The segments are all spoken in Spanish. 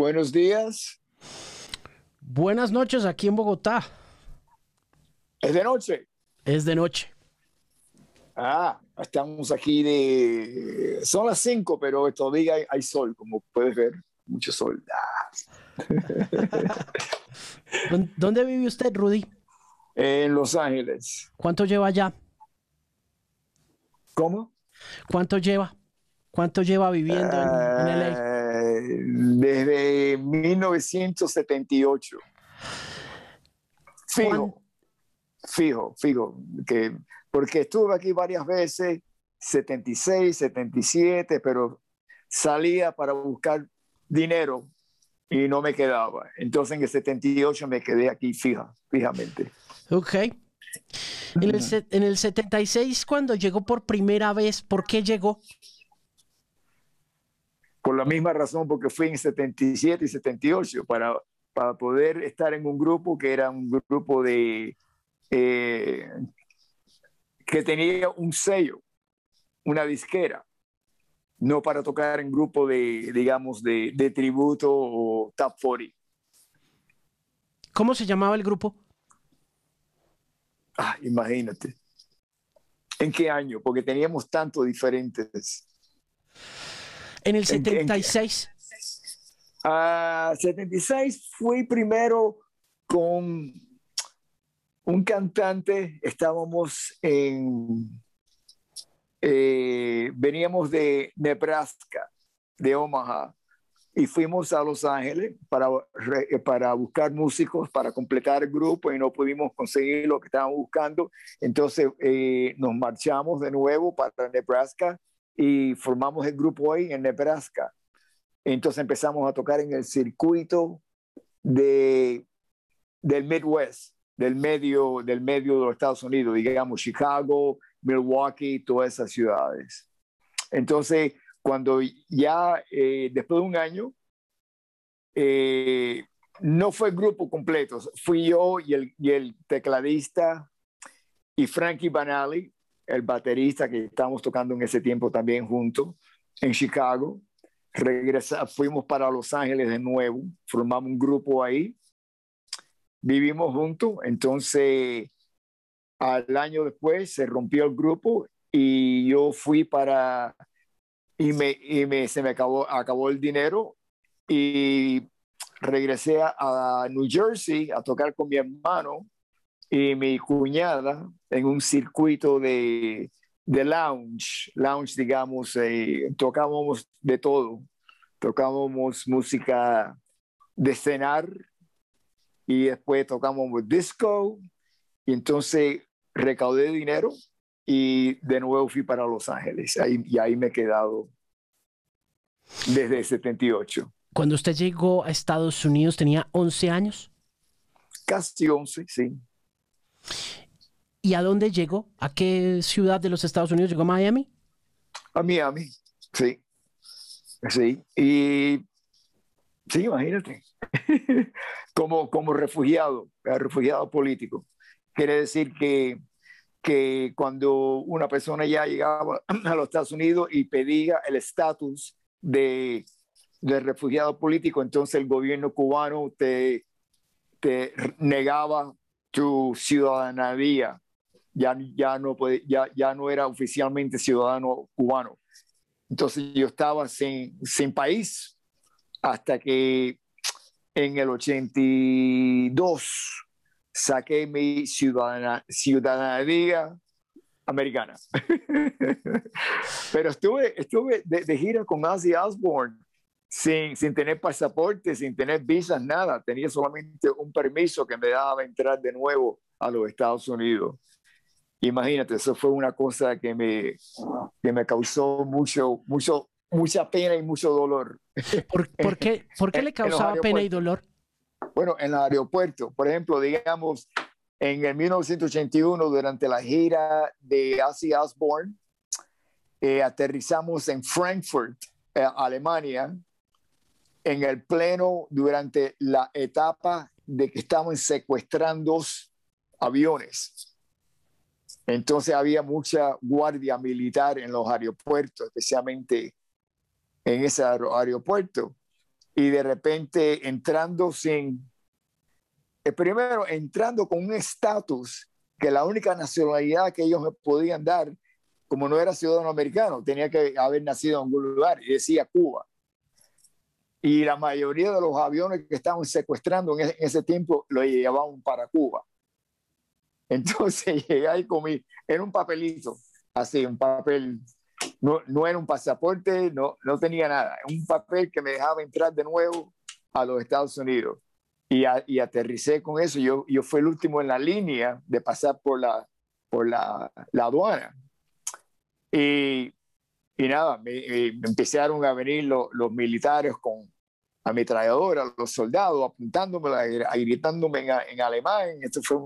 Buenos días. Buenas noches aquí en Bogotá. ¿Es de noche? Es de noche. Ah, estamos aquí de... Son las 5, pero todavía hay, hay, sol, como puedes ver. Mucho sol. Ah. ¿Dónde vive usted, Rudy? En Los Ángeles. ¿Cuánto lleva allá? ¿Cómo? ¿Cuánto lleva? ¿Cuánto lleva viviendo en, en LA? Desde 1978. Fijo, fijo, fijo, que, porque estuve aquí varias veces, 76, 77, pero salía para buscar dinero y no me quedaba. Entonces en el 78 me quedé aquí fija, fijamente. Ok. En el, en el 76, cuando llegó por primera vez, ¿por qué llegó? Por la misma razón porque fui en 77 y 78 para, para poder estar en un grupo que era un grupo de eh, que tenía un sello, una disquera, no para tocar en grupo de, digamos, de, de tributo o top 40. ¿Cómo se llamaba el grupo? Ah, imagínate. ¿En qué año? Porque teníamos tanto diferentes. En el 76. Uh, 76 fui primero con un cantante, estábamos en, eh, veníamos de Nebraska, de Omaha, y fuimos a Los Ángeles para, para buscar músicos para completar el grupo y no pudimos conseguir lo que estábamos buscando. Entonces eh, nos marchamos de nuevo para Nebraska y formamos el grupo ahí en Nebraska. Entonces empezamos a tocar en el circuito de, del Midwest, del medio, del medio de los Estados Unidos, digamos Chicago, Milwaukee, todas esas ciudades. Entonces, cuando ya eh, después de un año, eh, no fue grupo completo, fui yo y el, y el tecladista y Frankie Banali, el baterista que estábamos tocando en ese tiempo también juntos en Chicago. Regresa, fuimos para Los Ángeles de nuevo, formamos un grupo ahí, vivimos juntos, entonces al año después se rompió el grupo y yo fui para, y, me, y me, se me acabó, acabó el dinero y regresé a New Jersey a tocar con mi hermano y mi cuñada en un circuito de, de lounge, lounge digamos, eh, tocábamos de todo, tocábamos música de cenar y después tocábamos disco y entonces recaudé dinero y de nuevo fui para Los Ángeles ahí, y ahí me he quedado desde el 78. Cuando usted llegó a Estados Unidos tenía 11 años. Casi 11, sí. ¿Y a dónde llegó? ¿A qué ciudad de los Estados Unidos llegó? ¿A Miami? A Miami, sí. Sí. Y sí, imagínate. como, como refugiado, refugiado político. Quiere decir que, que cuando una persona ya llegaba a los Estados Unidos y pedía el estatus de, de refugiado político, entonces el gobierno cubano te, te negaba tu ciudadanía ya, ya, no puede, ya, ya no era oficialmente ciudadano cubano. Entonces yo estaba sin, sin país hasta que en el 82 saqué mi ciudadana, ciudadanía americana. Pero estuve, estuve de, de, gira con Ozzy Osbourne sin, sin tener pasaporte, sin tener visas, nada. Tenía solamente un permiso que me daba entrar de nuevo a los Estados Unidos. Imagínate, eso fue una cosa que me, que me causó mucho, mucho, mucha pena y mucho dolor. ¿Por, por qué, ¿por qué le causaba pena y dolor? Bueno, en el aeropuerto, por ejemplo, digamos, en el 1981, durante la gira de Ozzy Osbourne, eh, aterrizamos en Frankfurt, eh, Alemania, en el pleno durante la etapa de que estaban secuestrando aviones. Entonces había mucha guardia militar en los aeropuertos, especialmente en ese aeropuerto. y de repente entrando sin, el primero entrando con un estatus que la única nacionalidad que ellos me podían dar, como no era ciudadano americano, tenía que haber nacido en algún lugar y decía Cuba. Y la mayoría de los aviones que estaban secuestrando en ese, tiempo lo llevaban para Cuba. Entonces llegué ahí con mi, era un papelito, así, un papel, no, no era un pasaporte, no, no tenía nada, un papel que me dejaba entrar de nuevo a los Estados Unidos y, y aterricé con eso. Yo, yo fui el último en la línea de pasar por la, por la, la aduana. Y, y nada, me, empezaron a venir los militares con ametralladoras, los soldados apuntándome, gritándome en, en alemán. Esto fue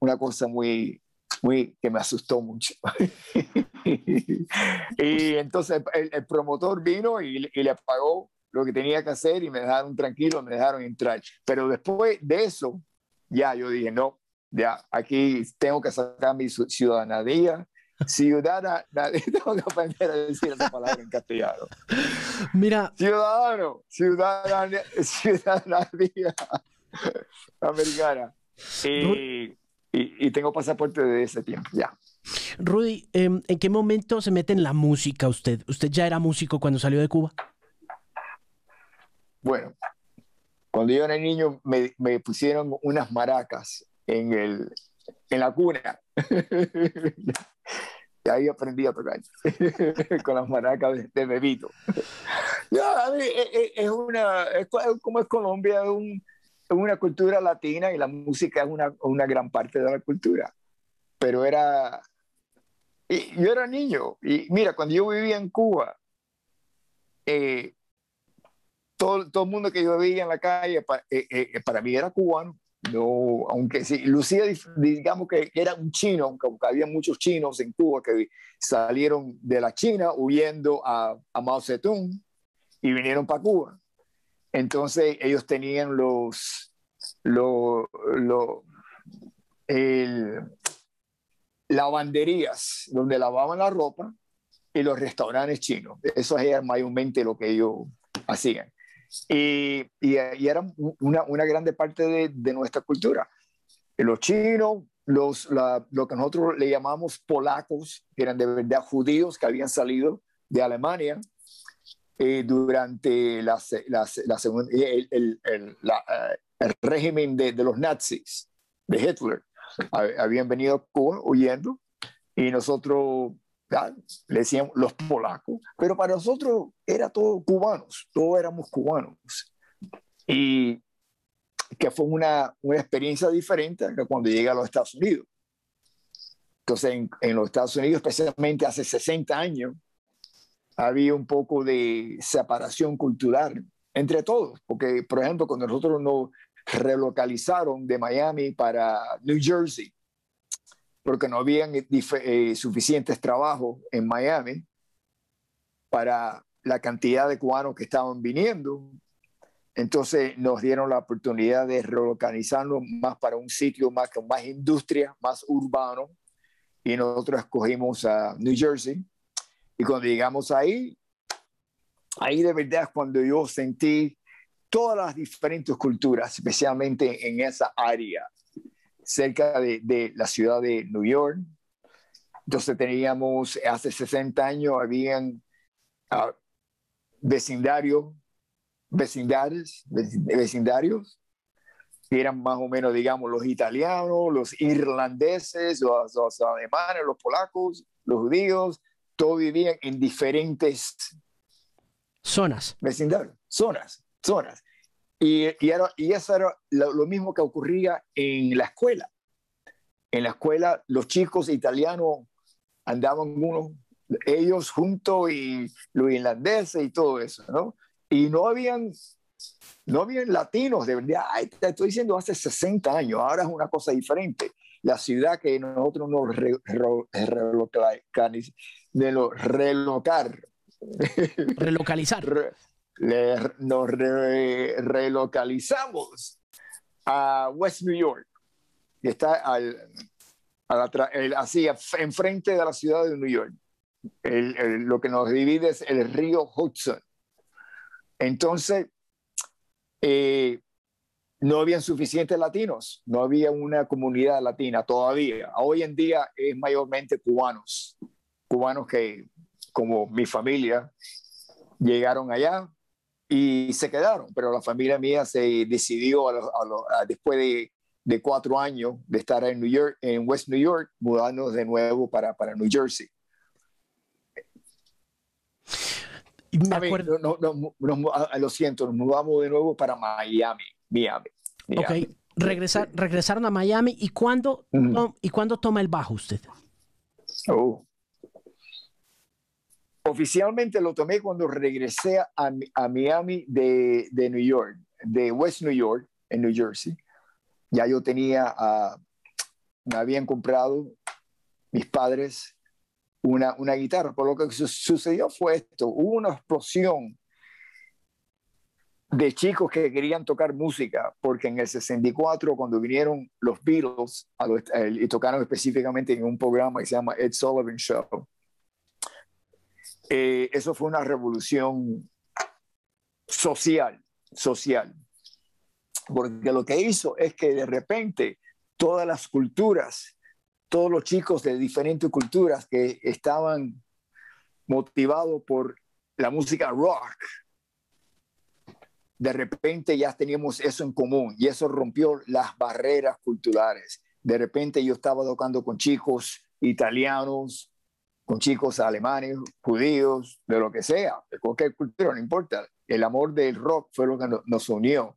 una cosa muy, muy que me asustó mucho. y entonces el, el promotor vino y, y, le pagó lo que tenía que hacer y me dejaron tranquilo, me dejaron entrar. Pero después de eso, ya yo dije, no, ya aquí tengo que sacar mi ciudadanía. Ciudadana, tengo que aprender a decir esa palabra en castellano. Mira. Ciudadano, ciudadanía, ciudadanía americana. Y, y, tengo pasaporte de ese tiempo, ya. Rudy, em, ¿en qué momento se mete en la música usted? ¿Usted ya era músico cuando salió de Cuba? Bueno, cuando yo era niño me, me pusieron unas maracas en, el, en la cuna. ahí aprendí a tocar con las maracas de, bebito. a mí, e, e, es, una, es, como es Colombia, es, un, una cultura latina y la música es una, una gran parte de la cultura. Pero era, y yo era niño y mira, cuando yo vivía en Cuba, eh, todo, todo el mundo que yo veía en la calle, eh, eh, eh, para mí era cubano. No, aunque sí, lucía, digamos que era un chino, aunque había muchos chinos en Cuba que salieron de la China huyendo a, Mao Zedong y vinieron para Cuba. Entonces ellos tenían los, lavanderías donde lavaban la ropa y los restaurantes chinos. Eso era mayormente lo que ellos hacían. Y, y, era una, una, grande parte de, de, nuestra cultura. Los chinos, los, lo que nosotros le llamamos polacos, que eran de verdad judíos que habían salido de Alemania eh, durante la, la, la segunda, el, el, el, eh, el, régimen de, de los nazis, de Hitler. Habían venido a Cuba huyendo y nosotros le decían los polacos, pero para nosotros era todo cubanos, todos éramos cubanos. Y que fue una, una experiencia diferente que cuando llega a los Estados Unidos. Entonces, en, en, los Estados Unidos, especialmente hace 60 años, había un poco de separación cultural entre todos, porque, por ejemplo, cuando nosotros nos relocalizaron de Miami para New Jersey, porque no habían eh, suficientes trabajos en Miami para la cantidad de cubanos que estaban viniendo. Entonces nos dieron la oportunidad de relocalizarnos más para un sitio más con más industria, más urbano. Y nosotros escogimos a New Jersey. Y cuando llegamos ahí, ahí de verdad es cuando yo sentí todas las diferentes culturas, especialmente en esa área cerca de, de, la ciudad de New York. Entonces teníamos, hace 60 años, habían uh, vecindarios, vecindarios, vecindarios, que eran más o menos, digamos, los italianos, los irlandeses, los, los alemanes, los polacos, los judíos, todos vivían en diferentes zonas. Vecindarios, zonas, zonas. Y, y, eso era lo, mismo que ocurría en la escuela. En la escuela los chicos italianos andaban uno, ellos juntos y los irlandeses y todo eso, ¿no? Y no habían, no habían latinos, de verdad, te estoy diciendo hace 60 años, ahora es una cosa diferente. La ciudad que nosotros nos re, de lo relocar. Relocalizar nos relocalizamos a West New York, que está al, así enfrente de la ciudad de New York. lo que nos divide es el río Hudson. Entonces, eh, no habían suficientes latinos, no había una comunidad latina todavía. Hoy en día es mayormente cubanos, cubanos que, como mi familia, llegaron allá y se quedaron, pero la familia mía se decidió después de, de, cuatro años de estar en New York, en West New York, mudarnos de nuevo para, para New Jersey. Me acuerdo... no, no, ah, lo siento, nos mudamos de nuevo para Miami, Miami. Ok, Regresar, regresaron a Miami y cuándo, ¿y cuándo toma el bajo usted? Oh. Oficialmente lo tomé cuando regresé a, a Miami de, de, New York, de West New York, en New Jersey. Ya yo tenía, uh, me habían comprado mis padres una, una guitarra. Por lo que sucedió fue esto, hubo una explosión de chicos que querían tocar música, porque en el 64, cuando vinieron los Beatles y tocaron específicamente en un programa que se llama Ed Sullivan Show, eh, eso fue una revolución social, social, porque lo que hizo es que de repente todas las culturas todos los chicos de diferentes culturas que estaban motivados por la música rock, de repente ya teníamos eso en común y eso rompió las barreras culturales. De repente yo estaba tocando con chicos italianos, con chicos alemanes, judíos, de lo que sea, de cualquier cultura, no importa. El amor del rock fue lo que nos unió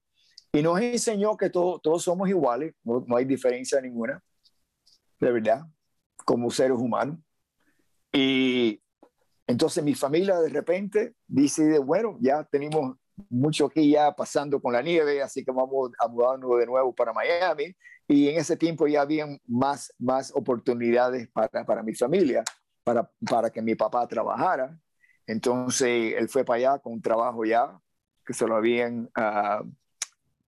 y nos enseñó que todos somos iguales, no hay diferencia ninguna de verdad, como seres humanos. Y entonces mi familia de repente dice, bueno, ya tenemos mucho aquí ya pasando con la nieve, así que vamos a mudarnos de nuevo para Miami. Y en ese tiempo ya habían más, más oportunidades para, para mi familia, para, para que mi papá trabajara. Entonces él fue para allá con un trabajo ya que se lo habían, uh,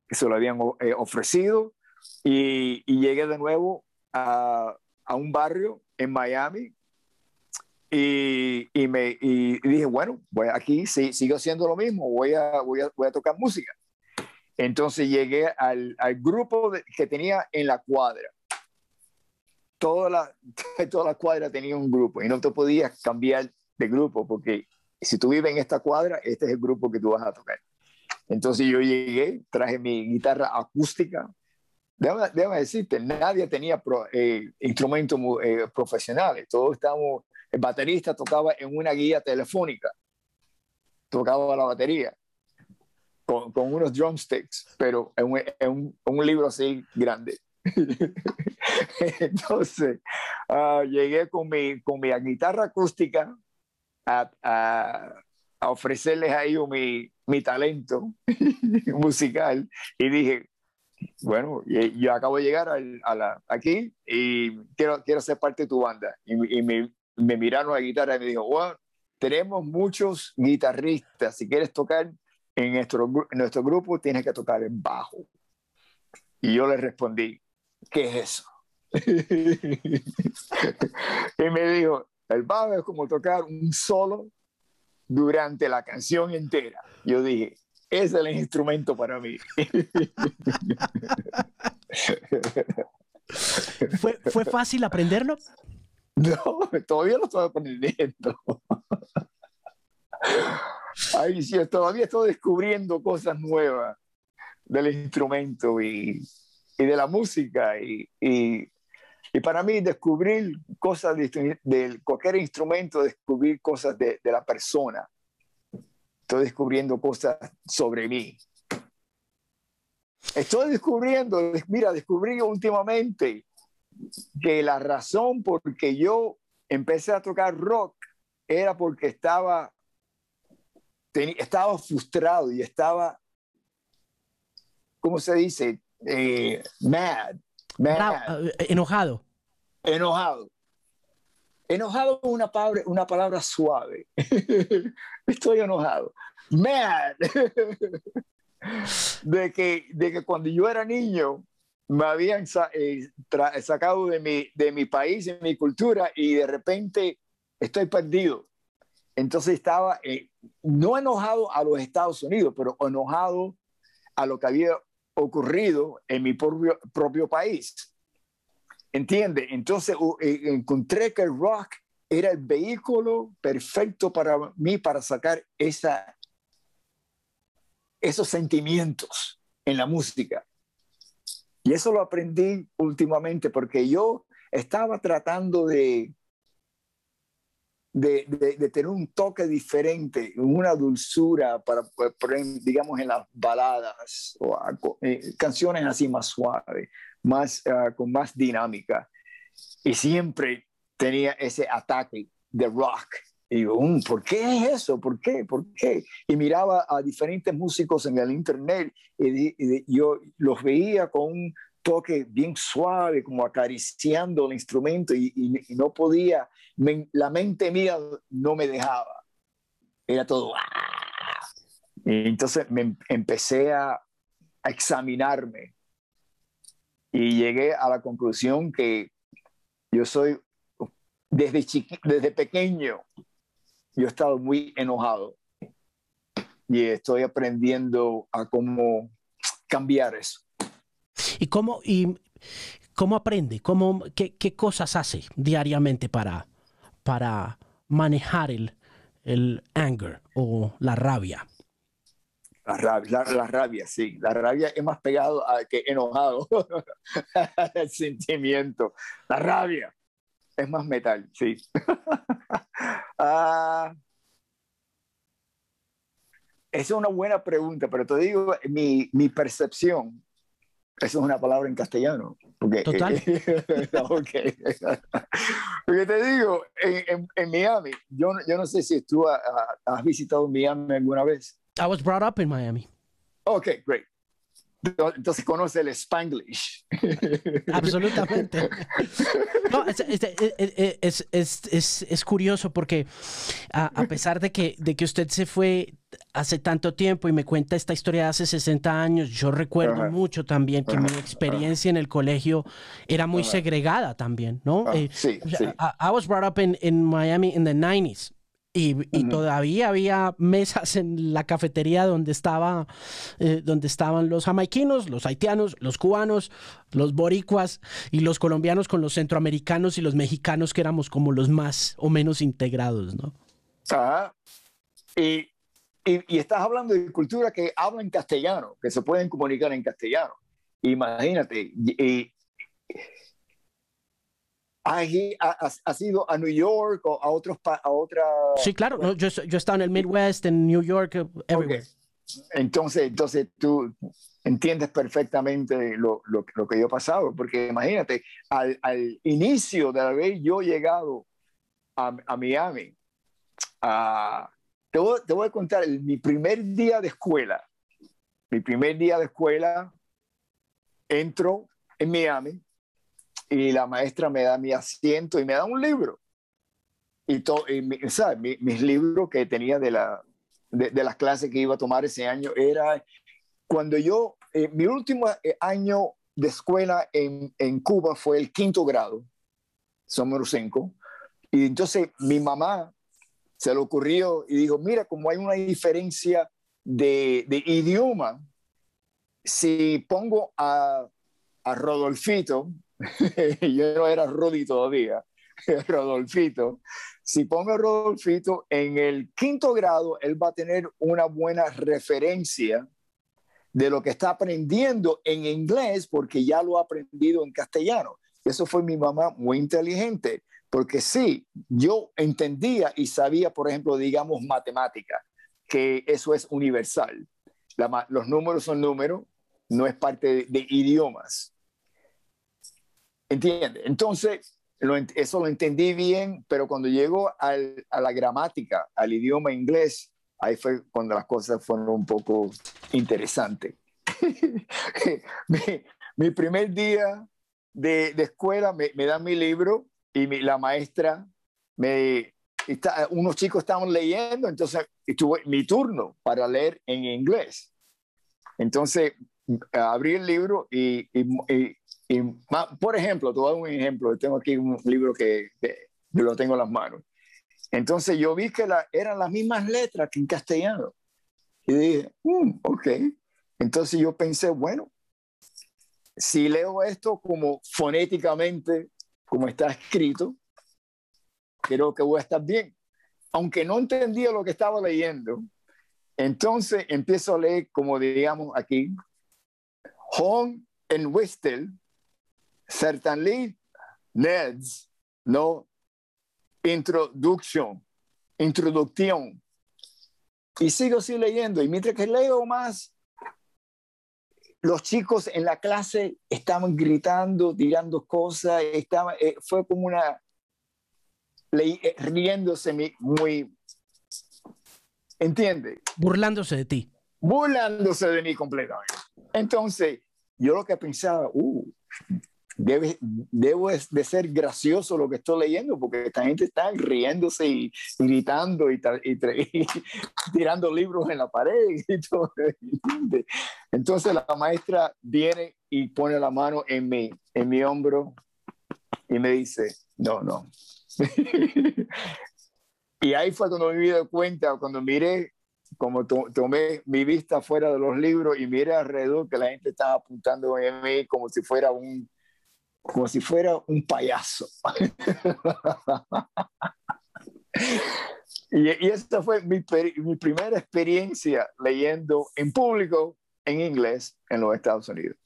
que se lo habían eh, ofrecido. Y, y, llegué de nuevo a, un barrio en Miami y, me, dije, bueno, voy aquí, sí, sigo haciendo lo mismo, voy a, voy a, tocar música. Entonces llegué al, grupo que tenía en la cuadra. Toda la, toda la cuadra tenía un grupo y no te podías cambiar de grupo porque si tú vives en esta cuadra, este es el grupo que tú vas a tocar. Entonces yo llegué, traje mi guitarra acústica, déjame, decirte, nadie tenía eh, instrumentos eh, profesionales. Todos estábamos, el baterista tocaba en una guía telefónica, tocaba la batería con, con unos drumsticks, pero en un, en, un, libro así grande. Entonces, uh, llegué con mi, con mi guitarra acústica a, a, a ofrecerles a ellos mi, mi talento musical y dije, bueno, yo acabo de llegar a la, aquí y quiero, quiero ser parte de tu banda. Y, me, me, miraron a la guitarra y me dijo, bueno, tenemos muchos guitarristas, si quieres tocar en nuestro, en nuestro grupo, tienes que tocar en bajo. Y yo le respondí, ¿qué es eso? y me dijo, el bajo es como tocar un solo durante la canción entera. Yo dije, es el instrumento para mí. ¿Fue, ¿Fue fácil aprenderlo? No, todavía lo estoy aprendiendo. Ay, sí, todavía estoy descubriendo cosas nuevas del instrumento y, y de la música. Y, y, y, para mí descubrir cosas de, de, cualquier instrumento, descubrir cosas de, de la persona estoy descubriendo cosas sobre mí. Estoy descubriendo, mira, descubrí últimamente que la razón por que yo empecé a tocar rock era porque estaba, estaba frustrado y estaba, ¿cómo se dice? Eh, mad, mad. Eh, enojado. Enojado. Enojado es una palabra, una palabra suave. Estoy enojado. Mad. de, que, de que cuando yo era niño me habían eh, sacado de mi, de mi país, de mi cultura, y de repente estoy perdido. Entonces estaba eh, no enojado a los Estados Unidos, pero enojado a lo que había ocurrido en mi propio, país. ¿Entiende? Entonces eh, encontré que el rock era el vehículo perfecto para mí para sacar esa, esos sentimientos en la música. Y eso lo aprendí últimamente porque yo estaba tratando de, de, tener un toque diferente, una dulzura para, digamos, en las baladas o eh, canciones así más suaves, más, ah, con más dinámica. Y siempre tenía ese ataque de rock. Y digo, mm, ¿por qué es eso? ¿Por qué? ¿Por qué? Y miraba a diferentes músicos en el internet y, yo los veía con un toque bien suave, como acariciando el instrumento y, no podía, la mente mía no me dejaba. Era todo. ¡ah! Entonces me empecé a, a examinarme y llegué a la conclusión que yo soy desde, desde pequeño yo he estado muy enojado y estoy aprendiendo a cómo cambiar eso. ¿Y cómo, y cómo aprende? ¿Cómo, qué, qué cosas hace diariamente para, para manejar el, el anger o la rabia? La rabia, la, rabia, sí. La rabia es más pegado a que enojado. el sentimiento. La rabia es más metal, sí. Ah, esa es una buena pregunta, pero te digo, mi, mi percepción, eso es una palabra en castellano. Porque, Total. okay. porque te digo, en, en, Miami, yo, yo no sé si tú has visitado Miami alguna vez. I was brought up in Miami. Okay, great. Entonces conoce el Spanglish. Absolutamente. No, es, es, es, curioso porque a, pesar de que, de que usted se fue hace tanto tiempo y me cuenta esta historia de hace 60 años, yo recuerdo mucho también que mi experiencia en el colegio era muy segregada también, ¿no? Ah, eh, sí, sí. I, was brought up in, in Miami in the 90s. Y, todavía había mesas en la cafetería donde, estaba, eh, donde estaban los jamaiquinos, los haitianos, los cubanos, los boricuas y los colombianos con los centroamericanos y los mexicanos que éramos como los más o menos integrados, ¿no? Ajá. Y, y, estás hablando de cultura que habla en castellano, que se pueden comunicar en castellano. Imagínate, y, ¿Has ido a New York o a otros a otra? Sí, claro. yo, yo he estado en el Midwest, en New York, everywhere. Entonces, entonces tú entiendes perfectamente lo, lo, lo, que yo he pasado, porque imagínate, al, al inicio de haber yo llegado a, a Miami, te, voy, te, voy, a contar mi primer día de escuela. Mi primer día de escuela, entro en Miami y la maestra me da mi asiento y me da un libro. Y, todo, mis libros que tenía de, la, de, las clases que iba a tomar ese año era cuando yo, eh, mi último eh, año de escuela en, en, Cuba fue el quinto grado, número cinco. Y entonces mi mamá se le ocurrió y dijo, mira, como hay una diferencia de, de idioma, si pongo a, a Rodolfito, yo no era Rudy todavía, Rodolfito. Si pongo a Rodolfito en el quinto grado, él va a tener una buena referencia de lo que está aprendiendo en inglés porque ya lo ha aprendido en castellano. Eso fue mi mamá muy inteligente, porque sí, yo entendía y sabía, por ejemplo, digamos, matemática, que eso es universal. los números son números, no es parte de idiomas. ¿Entiende? Entonces, eso lo entendí bien, pero cuando llego a la gramática, al idioma inglés, ahí fue cuando las cosas fueron un poco interesantes. mi, primer día de, escuela me, me, dan mi libro y la maestra me... Está, unos chicos estaban leyendo, entonces estuvo mi turno para leer en inglés. Entonces abrí el libro y, y, por ejemplo, te voy un ejemplo. Tengo aquí un libro que, yo lo tengo en las manos. Entonces yo vi que eran las mismas letras que en castellano. Y dije, mm, ok. Entonces yo pensé, bueno, si leo esto como fonéticamente, como está escrito, creo que voy a estar bien. Aunque no entendía lo que estaba leyendo, entonces empiezo a leer, como digamos aquí, Home en Westel, certainly Neds, no introducción, introducción. Y sigo así leyendo. Y mientras que leo más, los chicos en la clase estaban gritando, tirando cosas. Estaba, eh, fue como una. Eh, riéndose muy. ¿Entiende? Burlándose de ti. Burlándose de mí completamente. Entonces, yo lo que pensaba, uh, debe, debo de ser gracioso lo que estoy leyendo, porque esta gente está riéndose y, gritando y, tirando libros en la pared. Entonces la maestra viene y pone la mano en mi, en mi hombro y me dice, no, no. y ahí fue cuando me di cuenta, cuando miré como tomé mi vista fuera de los libros y miré alrededor que la gente estaba apuntando en mí como si fuera un, como si fuera un payaso. y, y esta fue mi, mi primera experiencia leyendo en público en inglés en los Estados Unidos.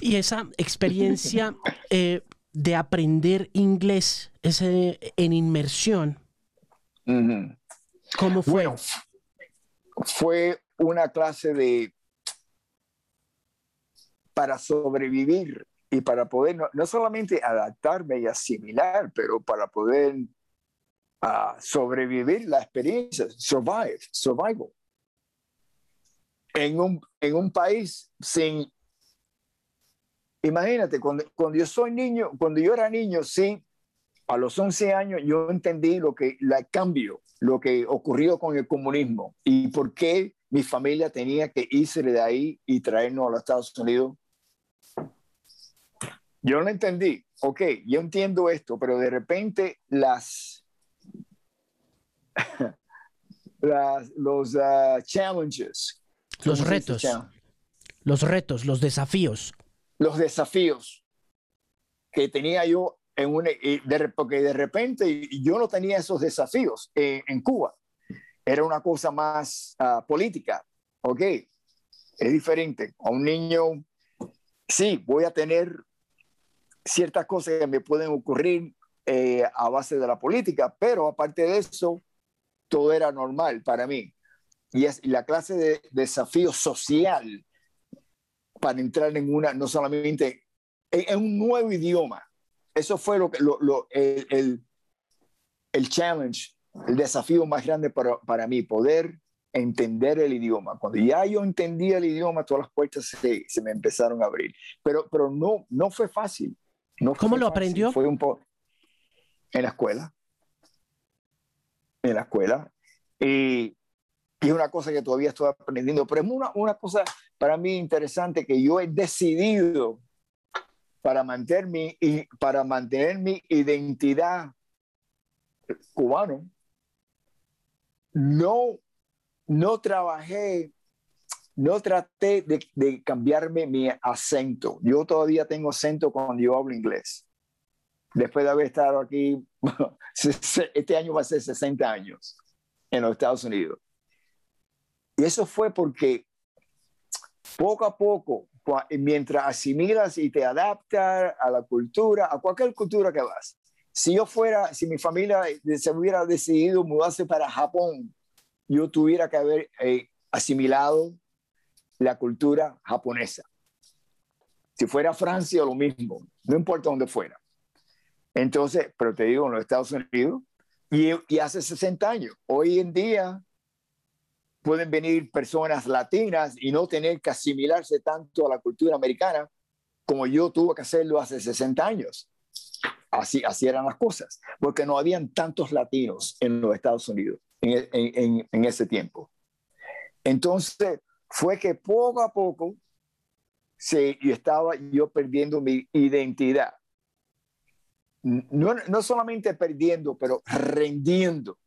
Y esa experiencia eh, de aprender inglés, ese, en inmersión, ¿cómo fue? Fue una clase de para sobrevivir y para poder no, solamente adaptarme y asimilar, pero para poder uh, sobrevivir la experiencia, survive, survival. En un, en un país sin... Imagínate, cuando, cuando yo soy niño, cuando yo era niño, sí, a los 11 años yo entendí lo que, el cambio, lo que ocurrió con el comunismo y por qué mi familia tenía que irse de ahí y traernos a los Estados Unidos. Yo no entendí, ok, yo entiendo esto, pero de repente las, los uh, challenges, los retos, los retos, los desafíos. Los desafíos que tenía yo en de, porque de repente yo no tenía esos desafíos en, Cuba. Era una cosa más ah, política, ¿ok? Es diferente. A un niño, sí, voy a tener ciertas cosas que me pueden ocurrir eh, a base de la política, pero aparte de eso, todo era normal para mí. Y es la clase de desafío social para entrar en una, no solamente en un nuevo idioma, eso fue lo, lo, el, el, challenge, el desafío más grande para, para mí, poder entender el idioma. Cuando ya yo entendía el idioma, todas las puertas se, se me empezaron a abrir. Pero, pero no, no fue fácil. No ¿Cómo lo aprendió? Fue un poco en la escuela. En la escuela. Y, y, es una cosa que todavía estoy aprendiendo, pero es una, una cosa para mí interesante que yo he decidido para mantener mi, para mantener mi identidad cubano, no, no trabajé, no traté de, de, cambiarme mi acento. Yo todavía tengo acento cuando yo hablo inglés. Después de haber estado aquí, este año va a ser 60 años en los Estados Unidos. Y eso fue porque poco a poco mientras asimilas y te adaptas a la cultura, a cualquier cultura que vas. Si yo fuera, si mi familia se hubiera decidido mudarse para Japón, yo tuviera que haber eh, asimilado la cultura japonesa. Si fuera Francia, lo mismo, no importa dónde fuera. Entonces, pero te digo, en los Estados Unidos, y, y hace 60 años, hoy en día pueden venir personas latinas y no tener que asimilarse tanto a la cultura americana como yo tuve que hacerlo hace 60 años. Así, así eran las cosas, porque no habían tantos latinos en los Estados Unidos en, ese tiempo. Entonces, fue que poco a poco se, estaba yo perdiendo mi identidad. No, no solamente perdiendo, pero rendiendo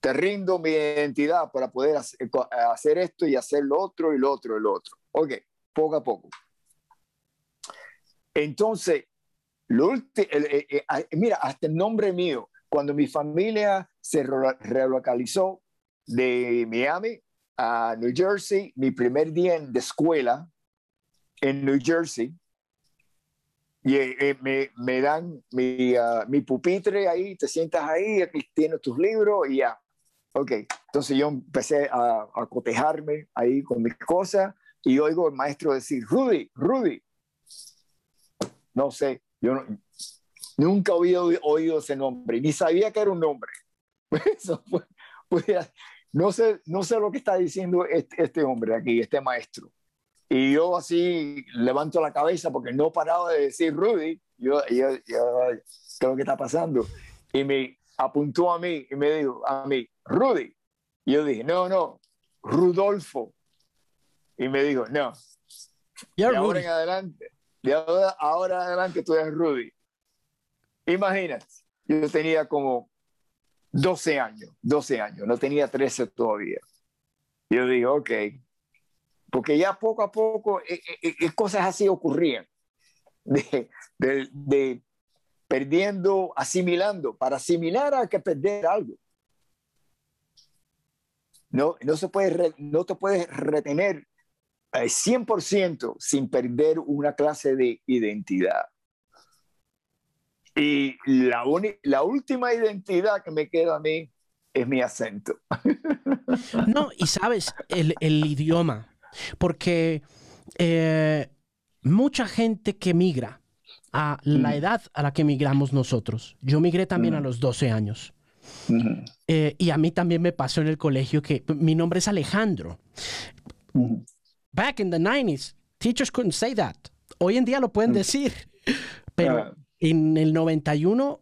te rindo mi identidad para poder hacer, esto y hacer lo otro y lo otro y lo otro. Ok, poco a poco. Entonces, lo eh, eh, mira, hasta el nombre mío, cuando mi familia se relocalizó de Miami a New Jersey, mi primer día de escuela en New Jersey, y eh, me, me, dan mi, ah, mi, pupitre ahí, te sientas ahí, aquí tienes tus libros y ya. Ok, entonces yo empecé a, a cotejarme ahí con mis cosas y oigo al maestro decir, Rudy, Rudy. No sé, yo nunca había oído ese nombre, ni sabía que era un nombre. Eso no, sé, no sé lo que está diciendo este, este hombre aquí, este maestro. Y yo así levanto la cabeza porque no paraba de decir Rudy. Yo, yo, yo, ¿qué es lo que está pasando? Y me apuntó a mí y me dijo a mí, Rudy. Y yo dije, no, no, Rudolfo. Y me dijo, no. De ahora en adelante, de ahora, ahora adelante tú eres Rudy. Imagínate, yo tenía como 12 años, 12 años, no tenía 13 todavía. Yo digo, ok, porque ya poco a poco eh, eh, eh, cosas así ocurrían, de, de, perdiendo, asimilando. Para asimilar hay que perder algo. No, no, se puede, no te puedes retener 100% sin perder una clase de identidad. Y la, la última identidad que me queda a mí es mi acento. No, y sabes, el, el idioma, porque eh, mucha gente que migra a la edad a la que migramos nosotros, yo migré también a los 12 años. Eh, y a mí también me pasó en el colegio que mi nombre es Alejandro. Back in the 90s, teachers couldn't say that. Hoy en día lo pueden decir, pero en el 91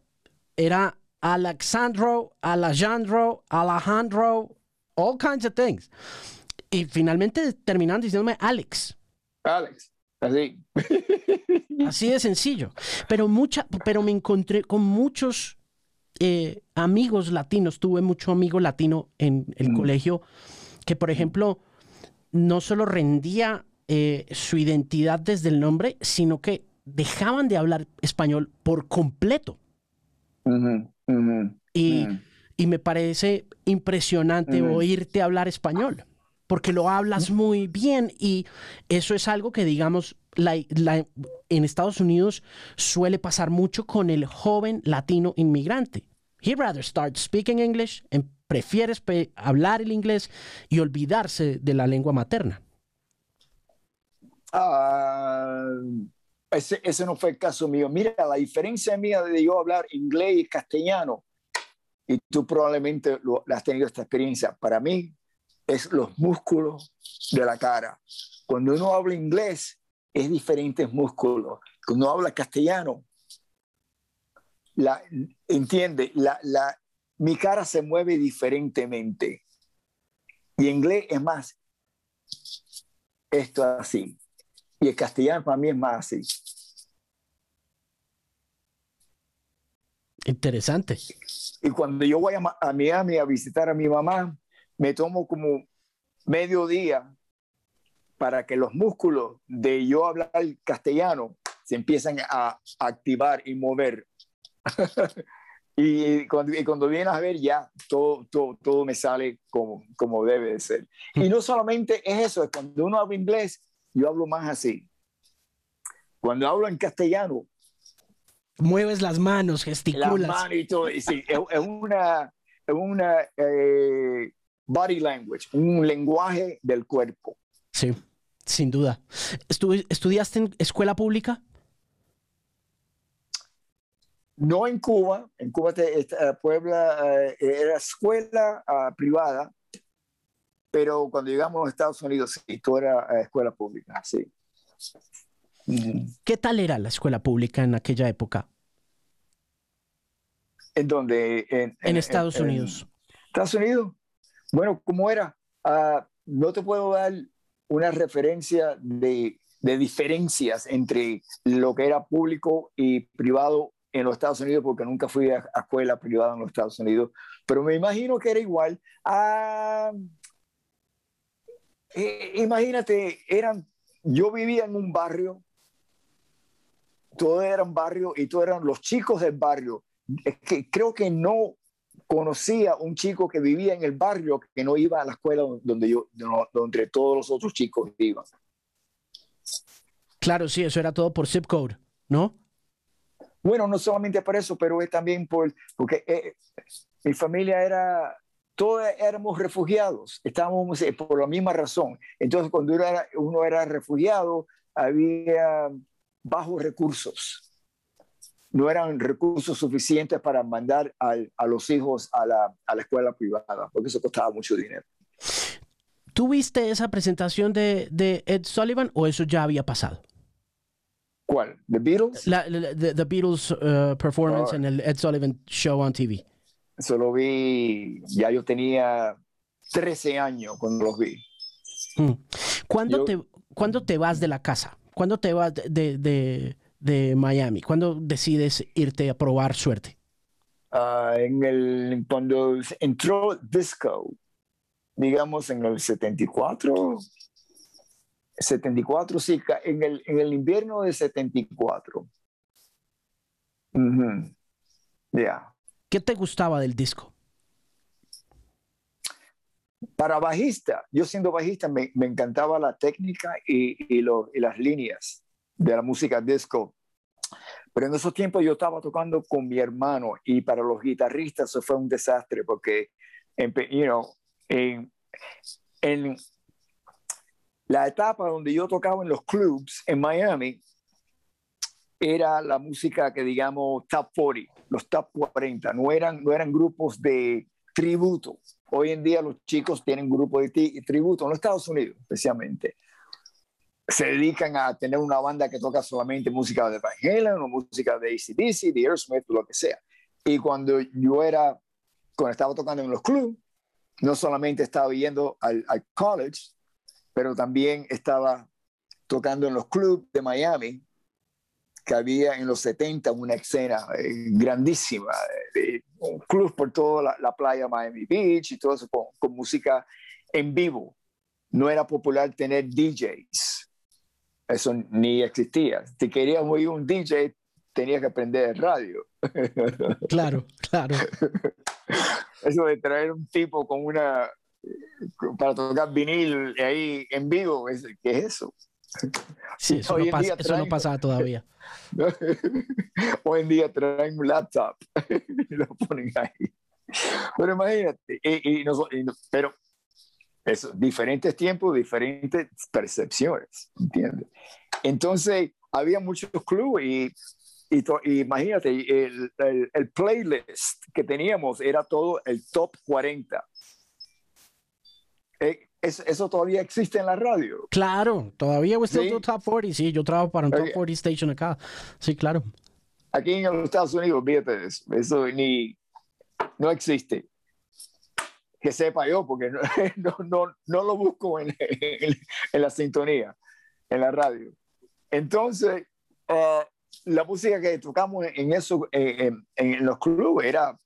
era Alexandro, Alejandro, Alejandro, all kinds of things. Y finalmente terminaron diciéndome Alex. Alex, así. así de sencillo. Pero, mucha, pero me encontré con muchos eh, amigos latinos. Tuve mucho amigo latino en el mm. colegio que, por ejemplo, no solo rendía eh, su identidad desde el nombre, sino que dejaban de hablar español por completo. Y, y, me parece impresionante oírte hablar español porque lo hablas muy bien y eso es algo que, digamos, en Estados Unidos suele pasar mucho con el joven latino inmigrante. He rather start speaking English, and prefieres hablar el inglés y olvidarse de la lengua materna. Ah, ese, ese, no fue el caso mío. Mira, la diferencia mía de yo hablar inglés y castellano, y tú probablemente lo, has tenido esta experiencia, para mí es los músculos de la cara. Cuando uno habla inglés, es diferentes músculos. Cuando uno habla castellano, la, entiende, la, la, mi cara se mueve diferentemente. Y en inglés es más, esto así. Y el castellano para mí es más así. Interesante. Y cuando yo voy a, a Miami a visitar a mi mamá, me tomo como medio día para que los músculos de yo hablar castellano se empiezan a, activar y mover. y, cuando, y, cuando, vienes a ver ya todo, todo, todo, me sale como, como debe de ser. Y no solamente es eso, es cuando uno habla inglés, yo hablo más así. Cuando hablo en castellano, mueves las manos, gesticulas. Las manos y todo. sí, es, una, es una eh, body language, un lenguaje del cuerpo. Sí, sin duda. ¿Estudiaste en escuela pública? No en Cuba, en Cuba, eh, Puebla eh, era escuela ah, privada, pero cuando llegamos a Estados Unidos, sí, todo era eh, escuela pública, sí. ¿Qué tal era la escuela pública en aquella época? ¿En donde En, Estados Unidos. Estados Unidos. Bueno, ¿cómo era? Ah, no te puedo dar una referencia de, diferencias entre lo que era público y privado en los Estados Unidos porque nunca fui a, escuela privada en los Estados Unidos, pero me imagino que era igual. Ah, eh, imagínate, eran, yo vivía en un barrio, todo era un barrio y todos eran los chicos del barrio. Es que creo que no conocía un chico que vivía en el barrio que no iba a la escuela donde yo, donde todos los otros chicos iban. Claro, sí, eso era todo por zip code, ¿no? Bueno, no solamente por eso, pero es también por, porque eh, mi familia era, todos éramos refugiados, estábamos eh, por la misma razón. Entonces, cuando uno era, uno era refugiado, había bajos recursos. No eran recursos suficientes para mandar a los hijos a la, a la escuela privada, porque eso costaba mucho dinero. ¿Tuviste esa presentación de, de Ed Sullivan o eso ya había pasado? ¿Cuál? ¿The Beatles? La, the, Beatles uh, performance oh. en el Ed Sullivan Show on TV. Eso lo vi, ya yo tenía 13 años cuando los vi. Mm. ¿Cuándo, te, ¿Cuándo te vas de la casa? ¿Cuándo te vas de, de, de Miami? ¿Cuándo decides irte a probar suerte? Uh, en el, cuando entró disco, digamos en el 74, 74, sí, en el, en el invierno de 74. Ya. ¿Qué te gustaba del disco? Para bajista, yo siendo bajista me, me encantaba la técnica y, y, lo, y, las líneas de la música disco. Pero en esos tiempos yo estaba tocando con mi hermano y para los guitarristas eso fue un desastre porque, you know, en, en, la etapa donde yo tocaba en los clubs en Miami era la música que digamos top 40, los top 40, no eran, no eran grupos de tributo. Hoy en día los chicos tienen grupos de tributo, en los Estados Unidos especialmente. Se dedican a tener una banda que toca solamente música de Van Halen o música de ACDC, de Aerosmith, lo que sea. Y cuando yo era, cuando estaba tocando en los clubs, no solamente estaba yendo al, college, pero también estaba tocando en los clubs de Miami, que había en los 70 una escena eh, grandísima, de, un club por toda la, playa Miami Beach y todo eso con, música en vivo. No era popular tener DJs, eso ni existía. Si querías oír un DJ, tenías que aprender radio. Claro, claro. Eso de traer un tipo con una para tocar vinil ahí en vivo, ¿qué es eso? Sí, eso, no, pasa, eso no pasa todavía. Hoy en día traen un laptop y lo ponen ahí. Pero imagínate, y, pero eso, diferentes tiempos, diferentes percepciones, ¿entiendes? Entonces, había muchos clubes y, y, imagínate, el, el, el, playlist que teníamos era todo el top 40 eh, eso todavía existe en la radio. Claro, todavía we still Top 40. Sí, yo trabajo para un Top 40 station acá. Sí, claro. Aquí en los Estados Unidos, fíjate, eso ni no existe. Que sepa yo, porque no, no, no, lo busco en, en, la sintonía, en la radio. Entonces, ah, la música que tocamos en, eso, en, en los clubes era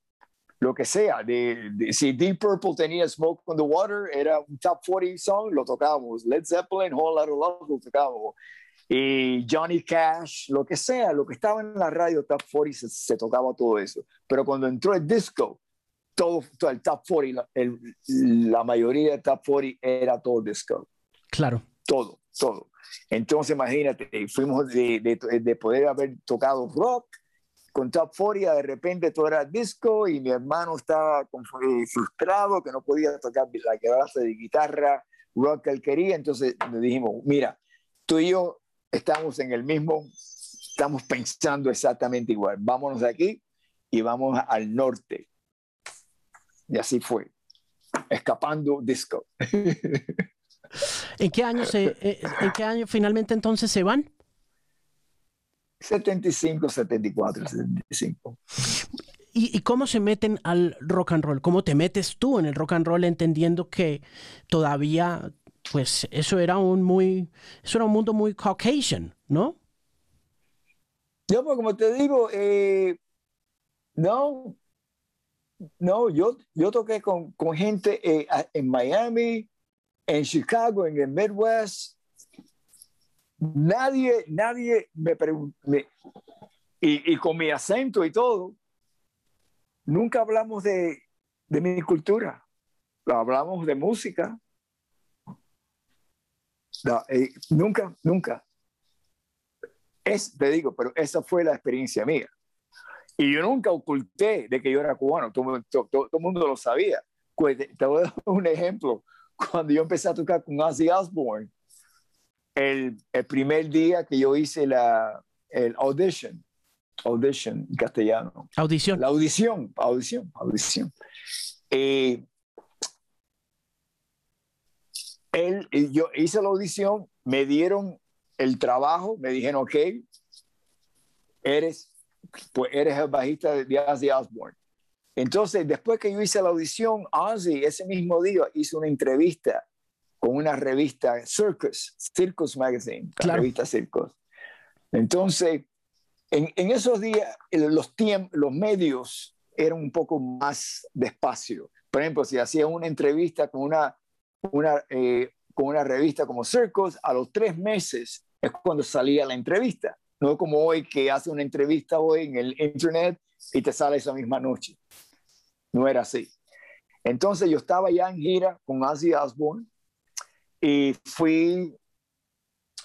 lo que sea. De, si Deep Purple tenía Smoke on the Water, era un top 40 song, lo tocábamos. Led Zeppelin, Whole Lotta Love, lo tocábamos. Y Johnny Cash, lo que sea, lo que estaba en la radio top 40 se, tocaba todo eso. Pero cuando entró el disco, todo, todo el top 40, la mayoría del top 40 era todo disco. Claro. Todo, todo. Entonces imagínate, fuimos de, de, de poder haber tocado rock con Top 40 de repente todo era disco y mi hermano estaba frustrado que no podía tocar la clase de guitarra rock que él quería, entonces le dijimos, mira, tú y yo estamos en el mismo, estamos pensando exactamente igual, vámonos de aquí y vamos al norte. Y así fue, escapando disco. ¿En qué año, se, eh, ¿En qué año finalmente entonces se van? 75, 74, 75. ¿Y, ¿Y, cómo se meten al rock and roll? ¿Cómo te metes tú en el rock and roll entendiendo que todavía, pues eso era un muy, eso era un mundo muy caucasian, ¿no? Yo, pues como te digo, eh, No, no, yo, yo toqué con, con gente eh, en Miami, en Chicago, en el Midwest. Nadie, nadie me preguntó, y, y, con mi acento y todo, nunca hablamos de, de mi cultura, hablamos de música. No, eh, nunca, nunca. Es, te digo, pero esa fue la experiencia mía. Y yo nunca oculté de que yo era cubano, todo, todo, el mundo lo sabía. Pues, te voy a dar un ejemplo. Cuando yo empecé a tocar con Ozzy Osbourne, el, el primer día que yo hice la el audition, audition en castellano. Audición. La audición, audición, audición. Eh, él, yo hice la audición, me dieron el trabajo, me dijeron, ok, eres pues eres el bajista de Ozzy Osbourne. Entonces, después que yo hice la audición, Ozzy ese mismo día hizo una entrevista con una revista Circus, Circus Magazine, la revista Circus. Entonces, en, en esos días, los, los medios eran un poco más despacio. Por ejemplo, si hacía una entrevista con una, una, eh, con una revista como Circus, a los tres meses es cuando salía la entrevista no como hoy que hace una entrevista hoy en el internet y te sale esa misma noche. No era así. Entonces yo estaba ya en gira con Ozzy Osbourne y fui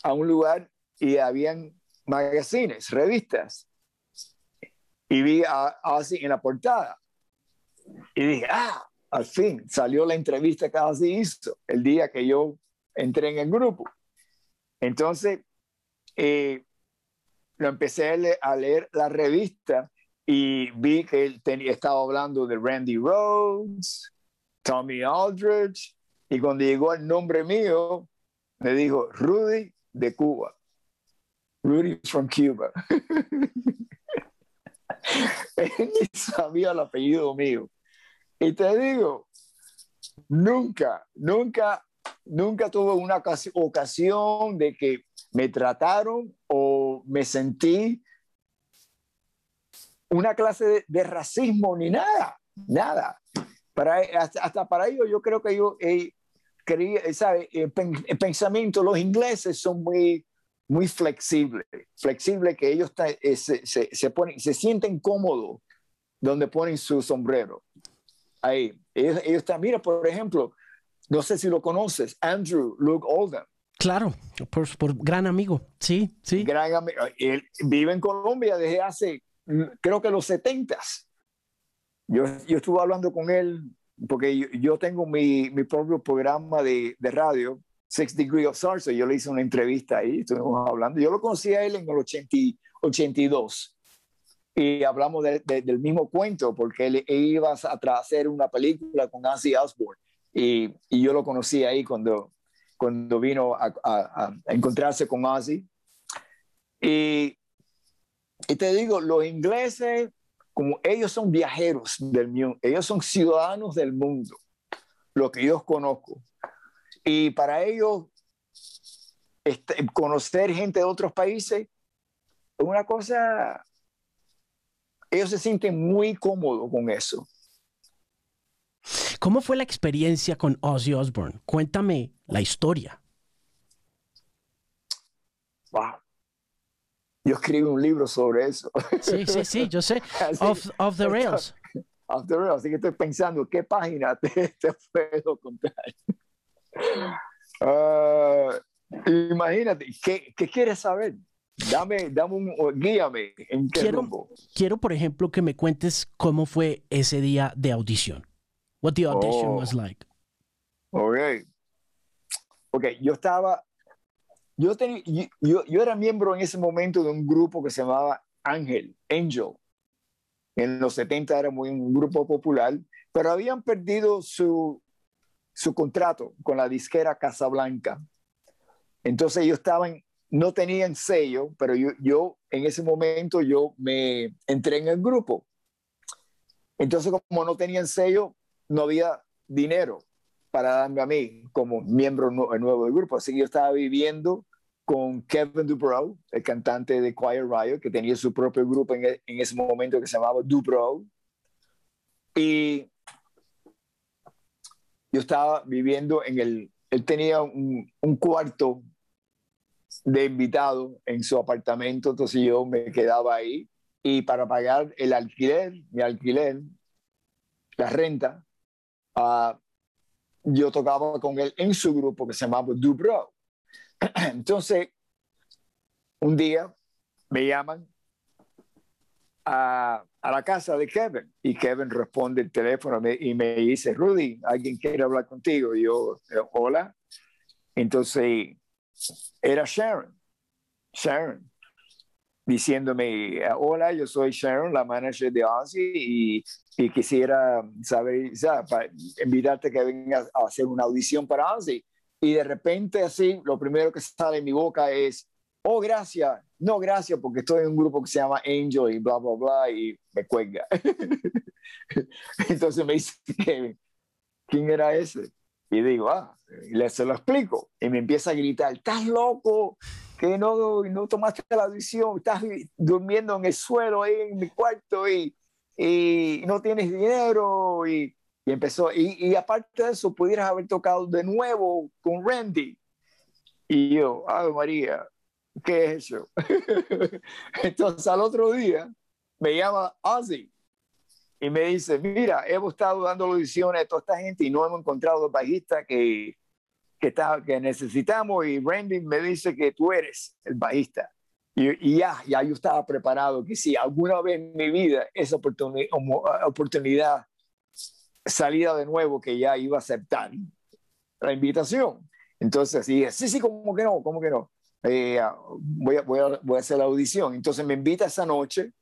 a un lugar y habían magazines, revistas. Y vi a Ozzy en la portada. Y dije, ah, al fin salió la entrevista que Ozzy hizo el día que yo entré en el grupo. Entonces, eh, lo empecé a leer, la revista y vi que él tenía, estaba hablando de Randy Rhodes, Tommy Aldridge, y cuando llegó el nombre mío, me dijo Rudy de Cuba. Rudy from Cuba. él ni sabía el apellido mío. Y te digo, nunca, nunca, nunca tuve una ocasión de que me trataron o me sentí una clase de, racismo ni nada, nada. Para, hasta, para ello yo creo que yo eh, quería, ¿sabe? El, pensamiento, los ingleses son muy, muy flexibles, flexibles que ellos eh, se, se, ponen, se sienten cómodos donde ponen su sombrero. Ahí, ellos, ellos están, mira, por ejemplo, no sé si lo conoces, Andrew Luke Oldham. Claro, por, por gran amigo, sí, sí. Gran amigo. Él vive en Colombia desde hace, mm, creo que los 70 yo, yo estuve hablando con él porque yo, tengo mi, mi, propio programa de, de, radio, Six Degrees of Sarso, yo le hice una entrevista ahí, estuvimos hablando. Yo lo conocí a él en el 80, 82 y hablamos del mismo cuento porque él, iba a hacer una película con Nancy Osborne y, y yo lo conocí ahí cuando, cuando vino a, encontrarse con Ozzy. Y, y, te digo, los ingleses, como ellos son viajeros del mundo, ellos son ciudadanos del mundo, lo que yo conozco. Y para ellos, este, conocer gente de otros países es una cosa, ellos se sienten muy cómodos con eso. ¿Cómo fue la experiencia con Ozzy Osbourne? Cuéntame la historia. Wow. Yo escribí un libro sobre eso. Sí, sí, sí, yo sé. off, the Rails. Off the Rails. Así que estoy pensando, ¿qué página te, puedo contar? Ah, imagínate, ¿qué, quieres saber? Dame, dame un, guíame en qué quiero, quiero, por ejemplo, que me cuentes cómo fue ese día de audición. What the audition oh. was like. Ok. Ok, yo estaba, yo, tenía, yo, yo era miembro en ese momento de un grupo que se llamaba Ángel, Angel. En los 70 era muy, un grupo popular, pero habían perdido su, su contrato con la disquera Casablanca. Entonces ellos estaban, no tenían sello, pero yo, yo en ese momento yo me entré en el grupo. Entonces como no tenían sello, no había dinero para darme a mí como miembro nuevo del grupo. Así que yo estaba viviendo con Kevin Dubrow, el cantante de Quiet Riot, que tenía su propio grupo en, e, en ese momento que se llamaba Dubrow. Y yo estaba viviendo en el, él tenía un, un cuarto de invitado en su apartamento, entonces yo me quedaba ahí y para pagar el alquiler, mi alquiler, la renta, uh, yo tocaba con él en su grupo que se llamaba Dubro. Entonces, un día me llaman a, a, la casa de Kevin y Kevin responde el teléfono y me dice, Rudy, alguien quiere hablar contigo. Y yo, hola. Entonces, era Sharon. Sharon diciéndome, hola, yo soy Sharon, la manager de Ozzy, y, y quisiera saber, para invitarte que vengas a hacer una audición para Ozzy. Y de repente así, lo primero que sale en mi boca es, oh, gracias, no, gracias, porque estoy en un grupo que se llama Angel y bla, bla, bla, y me cuelga. Entonces me dice, ¿quién era ese? Y digo, ah, le se lo explico. Y me empieza a gritar, estás loco, que no, no tomaste la audición, estás durmiendo en el suelo ahí en mi cuarto y, y no tienes dinero. Y, y empezó, y, y, aparte de eso, pudieras haber tocado de nuevo con Randy. Y yo, ay María, ¿qué es eso? Entonces al otro día me llama Ozzy y me dice, mira, hemos estado dando audiciones a toda esta gente y no hemos encontrado el bajista que, que, está, que necesitamos y Randy me dice que tú eres el bajista. Y, y, ya, ya yo estaba preparado que si alguna vez en mi vida esa oportunidad, oportunidad salida de nuevo, que ya iba a aceptar la invitación. Entonces dije, sí, sí, ¿cómo que no? ¿Cómo que no? Eh, voy, a, voy, a, voy a hacer la audición. Entonces me invita esa noche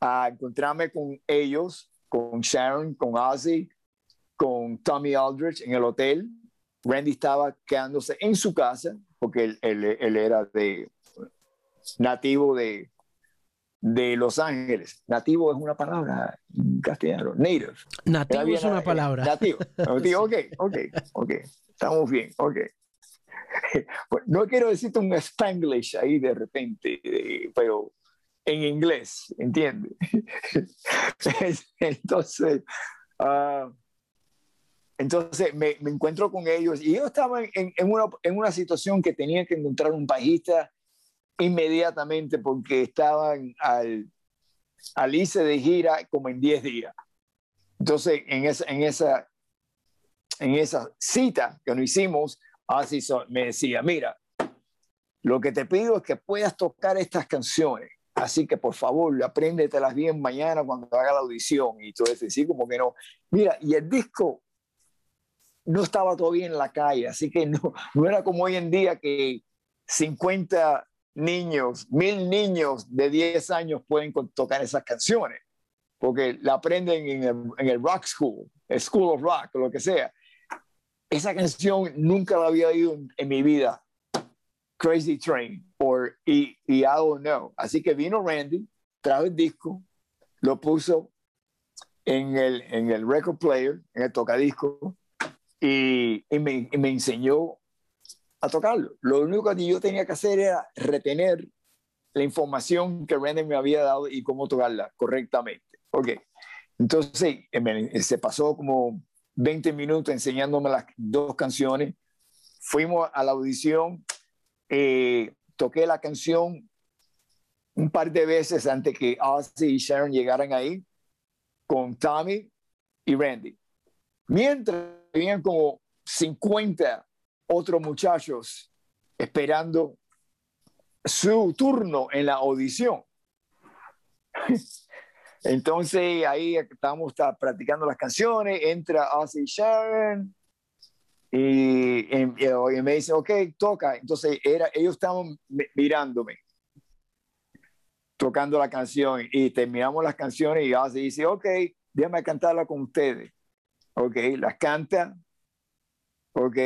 a encontrarme con ellos, con Sharon, con Ozzy, con Tommy Aldrich en el hotel. Randy estaba quedándose en su casa porque él, él, él era de nativo de, de Los Ángeles. Nativo es una palabra en castellano. Native. Nativo es una palabra. Nativo. nativo. Ok, ok, ok. Estamos bien, ok. no quiero decirte un spanglish ahí de repente, pero en inglés, ¿entiendes? entonces, uh, entonces me, me, encuentro con ellos y yo estaba en, en, una, en, una, situación que tenía que encontrar un bajista inmediatamente porque estaban al, al de gira como en 10 días. Entonces, en esa, en esa, en esa cita que nos hicimos, así me decía, mira, lo que te pido es que puedas tocar estas canciones Así que por favor, apréndetelas bien mañana cuando haga la audición y todo eso. Así como que no. Mira, y el disco no estaba todavía en la calle, así que no, no era como hoy en día que 50 niños, mil niños de 10 años pueden tocar esas canciones, porque la aprenden en el, en el Rock School, el School of Rock, lo que sea. Esa canción nunca la había oído en, en mi vida Crazy Train or, y, y I don't know. Así que vino Randy, trajo el disco, lo puso en el, en el record player, en el tocadisco, y, y, me, y me enseñó a tocarlo. Lo único que yo tenía que hacer era retener la información que Randy me había dado y cómo tocarla correctamente. Ok. Entonces se pasó como 20 minutos enseñándome las dos canciones. Fuimos a la audición, eh, toqué la canción un par de veces antes que Ozzy y Sharon llegaran ahí con Tommy y Randy. Mientras habían como 50 otros muchachos esperando su turno en la audición. Entonces ahí estamos practicando las canciones, entra Ozzy y Sharon, y, y, me dice, ok, toca. Entonces era, ellos estaban mirándome, tocando la canción y terminamos las canciones y así dice, ok, déjame cantarla con ustedes. Ok, las canta. Ok.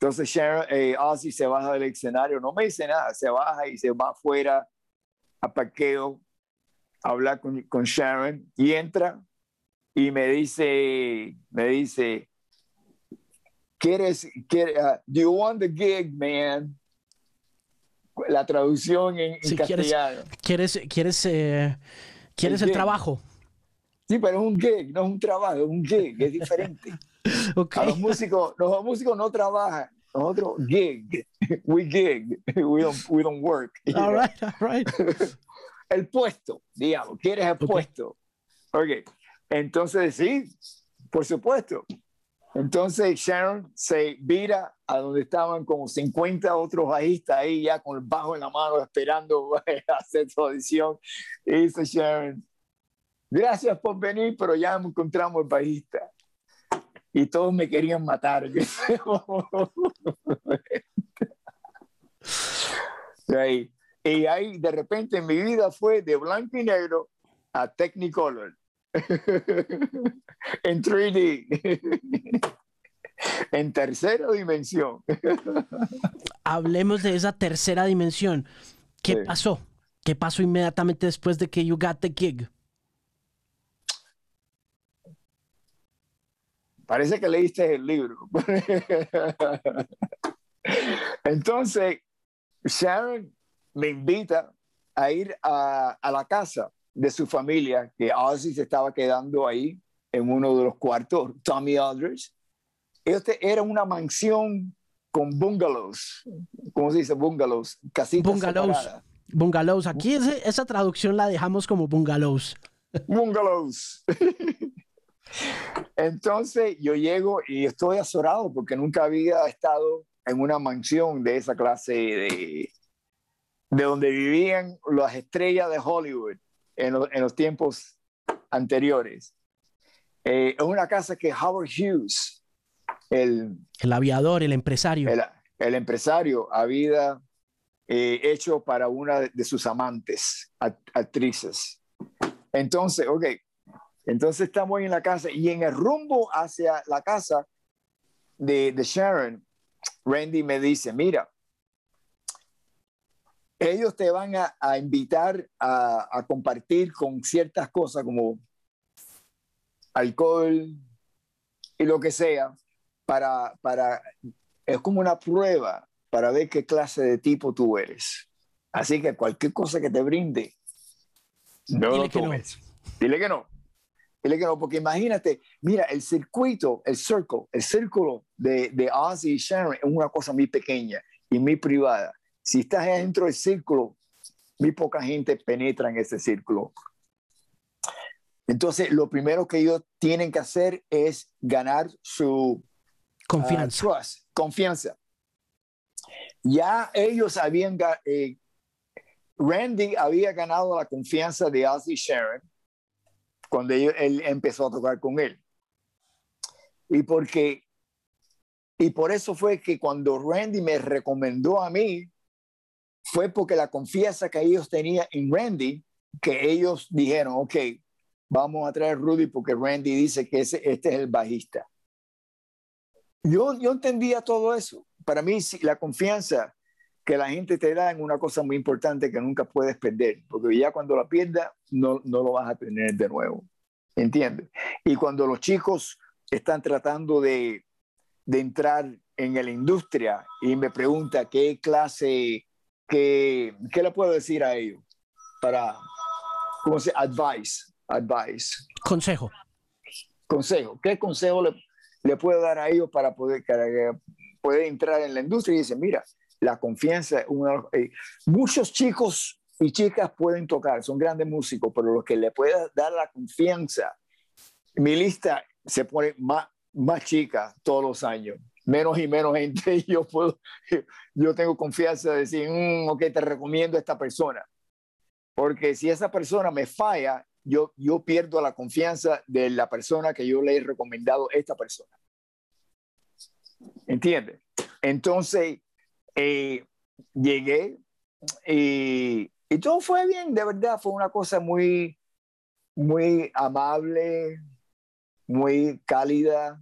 Entonces Sharon, eh, Ozzy se baja del escenario, no me dice nada, se baja y se va afuera a parqueo a hablar con, con Sharon y entra y me dice, me dice, ¿Quieres, quieres uh, do you want the gig, man? la traducción en, Sí, castellano. ¿Quieres, quieres, eh, quieres El el trabajo? Sí, pero es un gig, no es un trabajo, es un gig, es diferente. Ok. A los músicos, los músicos no trabajan, nosotros gig, we gig, we don't, we don't work. All know. right, all right. El puesto, digamos, ¿quieres el Ok. puesto? Ok, entonces sí, por supuesto. Entonces Sharon se vira a donde estaban como 50 otros bajistas ahí ya con el bajo en la mano esperando hacer su audición. Y dice Sharon, gracias por venir, pero ya encontramos el bajista. Y todos me querían matar. Y ahí, y ahí de repente mi vida fue de blanco y negro a Technicolor. en 3D. en tercera dimensión. Hablemos de esa tercera dimensión. ¿Qué Sí. pasó? ¿Qué pasó inmediatamente después de que you got the gig? Parece que leíste el libro. Entonces, Sharon me invita a ir a, a la casa de su familia, que Ozzy se estaba quedando ahí en uno de los cuartos, Tommy Aldridge. Este era una mansión con bungalows, ¿cómo se dice? Bungalows, casitas Bungalows. separadas. Bungalows. Aquí ese- esa traducción la dejamos como bungalows. bungalows. Entonces yo llego y estoy azorado porque nunca había estado en una mansión de esa clase de, de donde vivían las estrellas de Hollywood en, lo- en los tiempos anteriores. Eh, es una casa que Howard Hughes, el, El aviador, el empresario. el, el empresario, había eh, hecho para una de, sus amantes, act- actrices. Entonces, ok, entonces estamos en la casa y en el rumbo hacia la casa de, de Sharon, Randy me dice, mira, ellos te van a, a invitar a, a compartir con ciertas cosas como alcohol y lo que sea, para, para, es como una prueba para ver qué clase de tipo tú eres. Así que cualquier cosa que te brinde, no Dile lo que no. tomes. Dile que no. Dile que no, porque imagínate, mira, el circuito, el circle, el círculo de, de Ozzy y Sharon es una cosa muy pequeña y muy privada. Si estás dentro del círculo, muy poca gente penetra en ese círculo. Entonces, lo primero que ellos tienen que hacer es ganar su Confianza. ah, trust, confianza. Ya ellos habían, eh, Randy había ganado la confianza de Ozzy Sharon cuando él empezó a tocar con él. Y porque, y por eso fue que cuando Randy me recomendó a mí, fue porque la confianza que ellos tenían en Randy, que ellos dijeron, ok, vamos a traer Rudy porque Randy dice que ese, este es el bajista. Yo, yo entendía todo eso. Para mí, la confianza que la gente te da en una cosa muy importante que nunca puedes perder, porque ya cuando la pierdas, no, no lo vas a tener de nuevo. ¿Entiendes? Y cuando los chicos están tratando de, de entrar en la industria y me pregunta qué clase, qué, qué le puedo decir a ellos para, ¿cómo se Advice, advice Consejo. consejo. ¿Qué consejo le, le puedo dar a ellos para poder, para poder entrar en la industria? Y dice, mira, la confianza, los- eh, muchos chicos y chicas pueden tocar, son grandes músicos, pero lo que le puede dar la confianza, mi lista se pone más, más chica todos los años. Menos y menos gente, yo puedo, yo tengo confianza de decir, "Mm, ok, te recomiendo a esta persona. Porque si esa persona me falla, yo, yo pierdo la confianza de la persona que yo le he recomendado a esta persona. ¿Entiendes? Entonces, eh, llegué y, y todo fue bien, de verdad, fue una cosa muy, muy amable, muy cálida.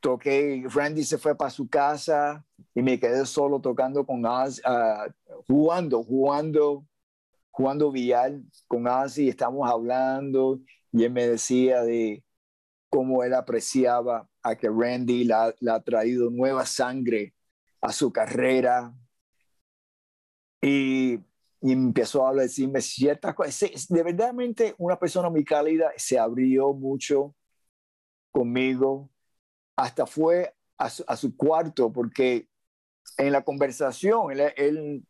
Toqué, Randy se fue para su casa y me quedé solo tocando con Oz, ah, jugando, jugando, jugando billar con Ozzy, estamos hablando y él me decía de cómo él apreciaba a que Randy la- le ha traído nueva sangre a su carrera. Y, y empezó a decirme ciertas cosas. De verdaderamente una persona muy cálida, se abrió mucho conmigo, hasta fue a su, a su cuarto, porque en la conversación él, él,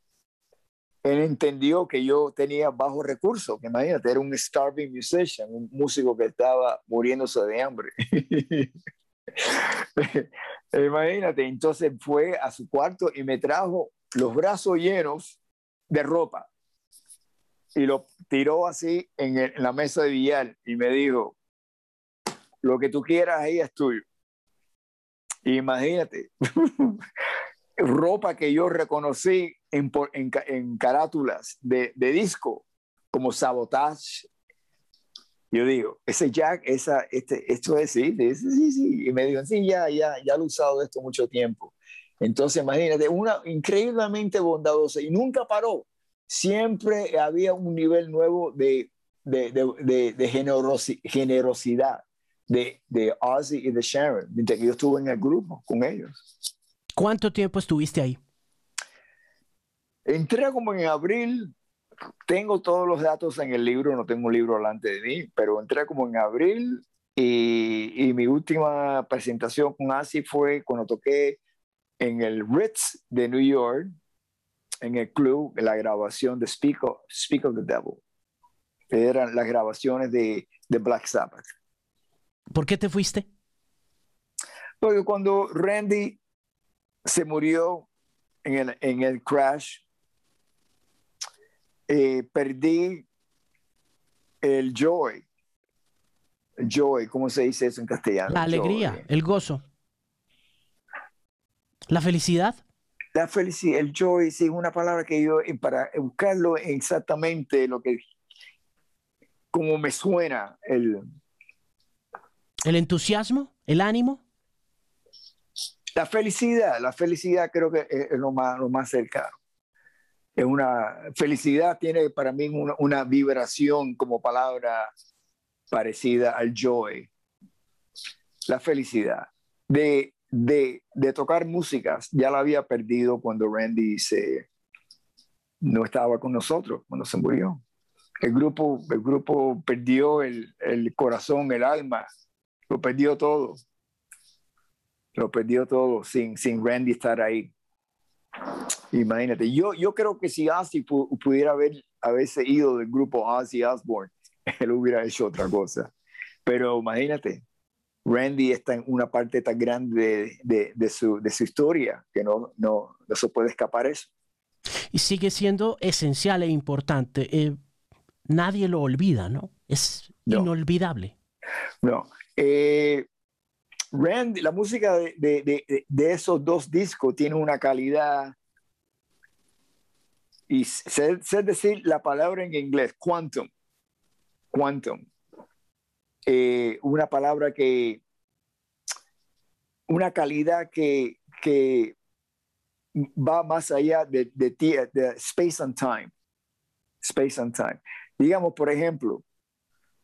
él, entendió que yo tenía bajos recursos, que imagínate, era un starving musician, un músico que estaba muriéndose de hambre. imagínate, entonces fue a su cuarto y me trajo los brazos llenos de ropa y lo tiró así en, el, en la mesa de billar y me dijo, lo que tú quieras ahí es tuyo. Imagínate, ropa que yo reconocí en, en, en carátulas de, de, disco, como Sabotage. Yo digo, ese Jack, esa, este, esto es, sí, sí, sí, sí. Y me dijo, sí, ya, ya, ya lo he usado esto mucho tiempo. Entonces, imagínate, una increíblemente bondadosa y nunca paró. Siempre había un nivel nuevo de, de, de, de generosi generosidad de, de Ozzy y de Sharon, mientras que yo estuve en el grupo con ellos. ¿Cuánto tiempo estuviste ahí? Entré como en abril, tengo todos los datos en el libro, no tengo un libro delante de mí, pero entré como en abril y, y mi última presentación con Ozzy fue cuando toqué en el Ritz de New York, en el club, en la grabación de Speak of, Speak of the Devil. Eran las grabaciones de, de Black Sabbath. ¿Por qué te fuiste? Porque cuando Randy se murió en el, en el crash, eh, perdí el joy. Joy, ¿cómo se dice eso en castellano? La alegría, joy. el gozo. La felicidad. La felicidad, el joy, sí, es una palabra que yo, para buscarlo exactamente lo que, como me suena el, ¿El entusiasmo? ¿El ánimo? La felicidad, la felicidad creo que es lo más, lo más cercano. Es una felicidad tiene para mí una, vibración como palabra parecida al joy. La felicidad de, de, de tocar músicas ya la había perdido cuando Randy se, no estaba con nosotros, cuando se murió. El grupo, el grupo perdió el, el corazón, el alma, lo perdió todo. Lo perdió todo sin, sin Randy estar ahí. Imagínate, yo, yo creo que si Ozzy pudiera haber, haberse ido del grupo Ozzy Osbourne, él hubiera hecho otra cosa. Pero imagínate, Randy está en una parte tan grande de, de, de, su, de su, historia que no, no, no, se puede escapar eso. Y sigue siendo esencial e importante. Eh, nadie lo olvida, ¿no? Es no. inolvidable. No, eh, Randy, la música de, de, de, esos dos discos tiene una calidad y sé, sé, decir la palabra en inglés, quantum, quantum, eh, una palabra que, una calidad que, que va más allá de, de, de space and time, space and time. Digamos, por ejemplo,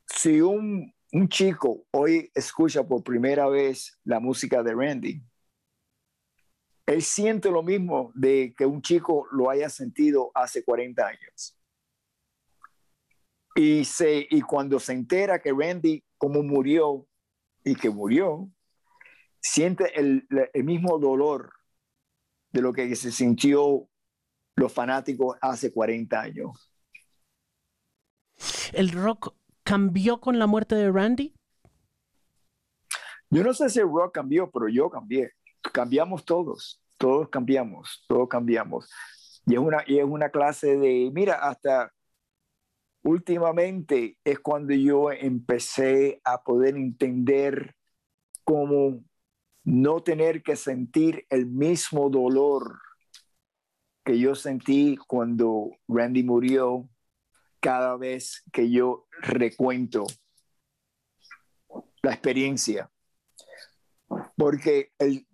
si un, un chico hoy escucha por primera vez la música de Randy, él siente lo mismo de que un chico lo haya sentido hace 40 años. Y, se, y cuando se entera que Randy, como murió y que murió, siente el, el mismo dolor de lo que se sintió los fanáticos hace 40 años. El rock cambió con la muerte de Randy? Yo no sé si el rock cambió, pero yo cambié. Cambiamos todos, todos cambiamos, todos cambiamos. Y es una, y es una clase de, mira, hasta últimamente es cuando yo empecé a poder entender cómo no tener que sentir el mismo dolor que yo sentí cuando Randy murió cada vez que yo recuento la experiencia. Porque el,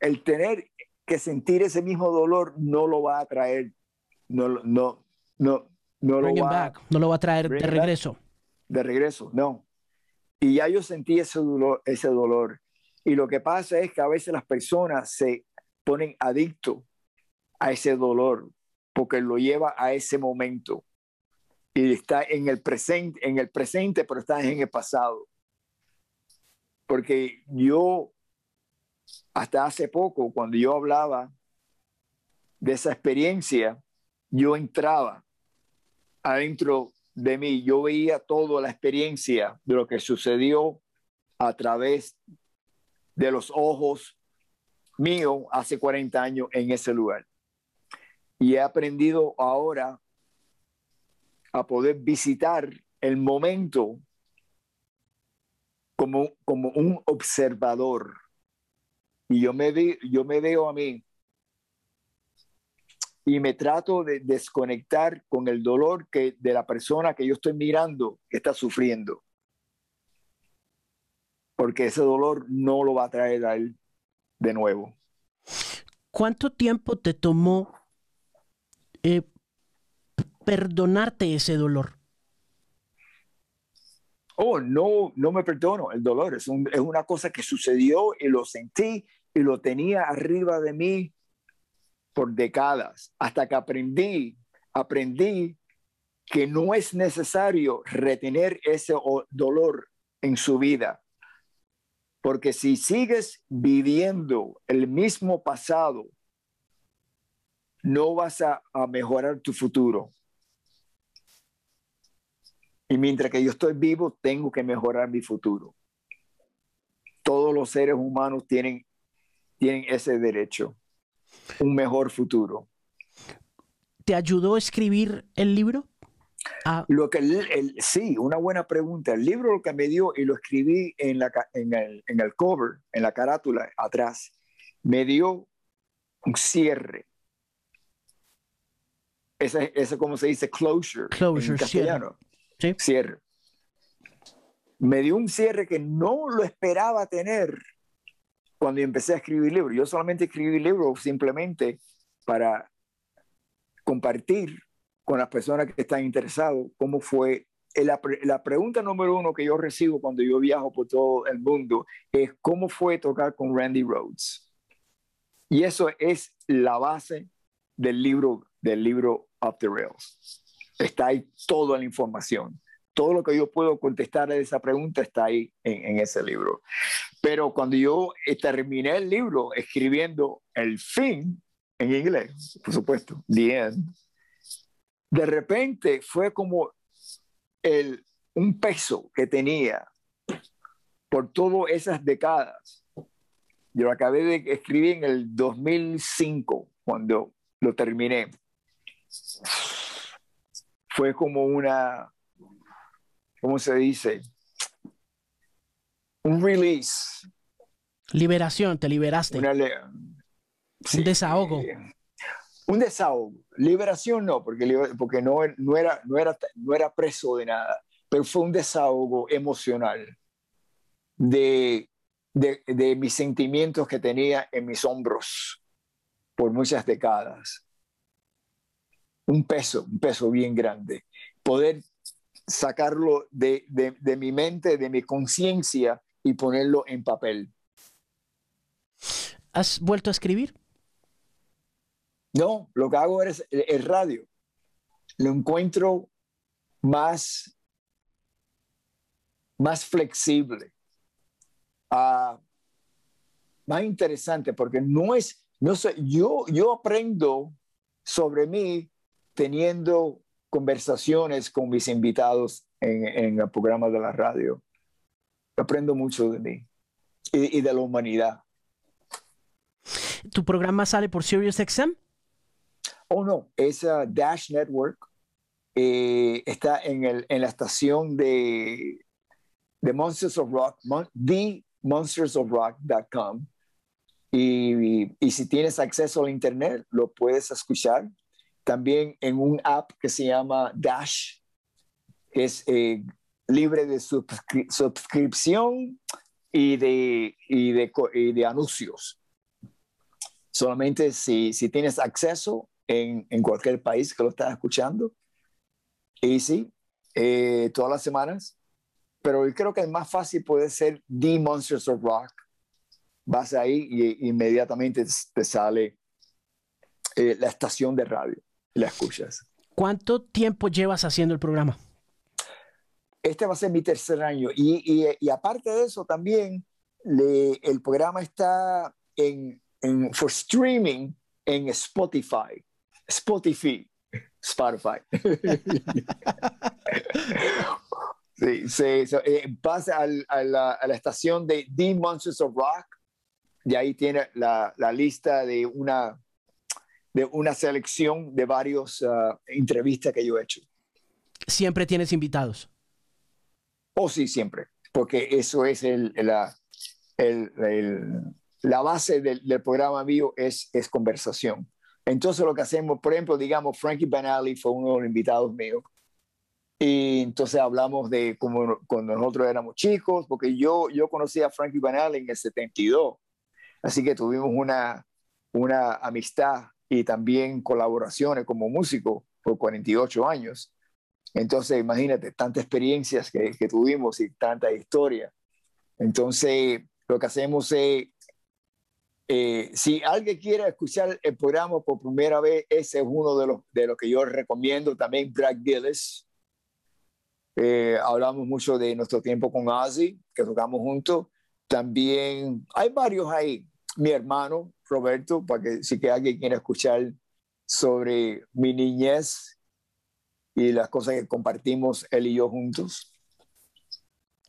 el, tener que sentir ese mismo dolor no lo va a traer, no, no, no, no, lo va, back. no lo va a traer de regreso. De regreso, no. Y ya yo sentí ese dolor, ese dolor. Y lo que pasa es que a veces las personas se ponen adictos a ese dolor porque lo lleva a ese momento y está en el presente, en el presente, pero está en el pasado. Porque yo, hasta hace poco, cuando yo hablaba de esa experiencia, yo entraba adentro de mí, yo veía toda la experiencia de lo que sucedió a través de los ojos míos hace 40 años en ese lugar. Y he aprendido ahora a poder visitar el momento como, como un observador. Y yo me, yo me veo a mí y me trato de desconectar con el dolor que, de la persona que yo estoy mirando que está sufriendo. Porque ese dolor no lo va a traer a él de nuevo. ¿Cuánto tiempo te tomó eh, perdonarte ese dolor? Oh, no, no me perdono el dolor. Es, es una cosa que sucedió y lo sentí y lo tenía arriba de mí por décadas, hasta que aprendí, aprendí que no es necesario retener ese dolor en su vida. Porque si sigues viviendo el mismo pasado, no vas a, a mejorar tu futuro. Y mientras que yo estoy vivo, tengo que mejorar mi futuro. Todos los seres humanos tienen, tienen ese derecho, un mejor futuro. ¿Te ayudó a escribir el libro? Ah. Lo que el, sí, una buena pregunta. El libro lo que me dio, y lo escribí en, la, en, el, en el cover, en la carátula atrás, me dio un cierre. Ese, ese como se dice, closure, closure en castellano. Cierre. Me dio un cierre que no lo esperaba tener cuando empecé a escribir libros. Yo solamente escribí libros simplemente para compartir con las personas que están interesadas cómo fue. La, la, pregunta número uno que yo recibo cuando yo viajo por todo el mundo es cómo fue tocar con Randy Rhodes. Y eso es la base del libro, del libro Up the Rails. Está ahí toda la información. Todo lo que yo puedo contestar a esa pregunta está ahí en, ese libro. Pero cuando yo terminé el libro escribiendo el fin en inglés, por supuesto, the end, de repente fue como el, un peso que tenía por todas esas décadas. Yo lo acabé de escribir en el 2005, cuando lo terminé fue como una, ¿cómo se dice? Un release. Liberación, te liberaste. un desahogo. un desahogo. Liberación no, porque, porque no, no, era, no, era, no era preso de nada, pero fue un desahogo emocional de, de, de mis sentimientos que tenía en mis hombros por muchas décadas un peso, un peso bien grande. Poder sacarlo de, mi mente, de mi conciencia y ponerlo en papel. ¿Has vuelto a escribir? No, lo que hago es el, radio. Lo encuentro más, más flexible, ah, más interesante, porque no es, no sé, yo, yo aprendo sobre mí teniendo conversaciones con mis invitados en, el programa de la radio. Aprendo mucho de mí y, de la humanidad. ¿Tu programa sale por SiriusXM? Oh, no, es Dash Network. Eh, está en, el, en, la estación de, de Monsters of Rock, the monstersofrock.com. Y, y si tienes acceso al Internet, lo puedes escuchar también en un app que se llama Dash, que es eh, libre de suscripción y de, anuncios. Solamente si, si tienes acceso en, en, cualquier país que lo estás escuchando. Y sí, eh, todas las semanas. Pero yo creo que el más fácil puede ser The Monsters of Rock. Vas ahí y inmediatamente te sale eh, la estación de radio. La escuchas. ¿Cuánto tiempo llevas haciendo el programa? Este va a ser mi tercer año y, y, aparte de eso también le, el programa está en, en for streaming en Spotify. Spotify. Spotify. sí, sí, eh, pasa al, a, la, a, la, estación de The Monsters of Rock y ahí tiene la, la lista de una, de una selección de varios uh, entrevistas que yo he hecho. ¿Siempre tienes invitados? Oh, sí, siempre, porque eso es el, la, el, el, la base del, del, programa mío, es, es conversación. Entonces lo que hacemos, por ejemplo, digamos, Frankie Banali fue uno de los invitados míos. Y entonces hablamos de cómo cuando nosotros éramos chicos, porque yo, yo conocí a Frankie Banali en el 72. Así que tuvimos una, una amistad y también colaboraciones como músico por 48 años. Entonces, imagínate, tantas experiencias que, que tuvimos y tanta historia. Entonces, lo que hacemos es eh, si alguien quiere escuchar el programa por primera vez, ese es uno de los, de los que yo recomiendo. También Brad Gillis. Eh, hablamos mucho de nuestro tiempo con Ozzy, que tocamos juntos. También hay varios ahí. Mi hermano, Roberto, para que si que alguien quiere escuchar sobre mi niñez y las cosas que compartimos él y yo juntos.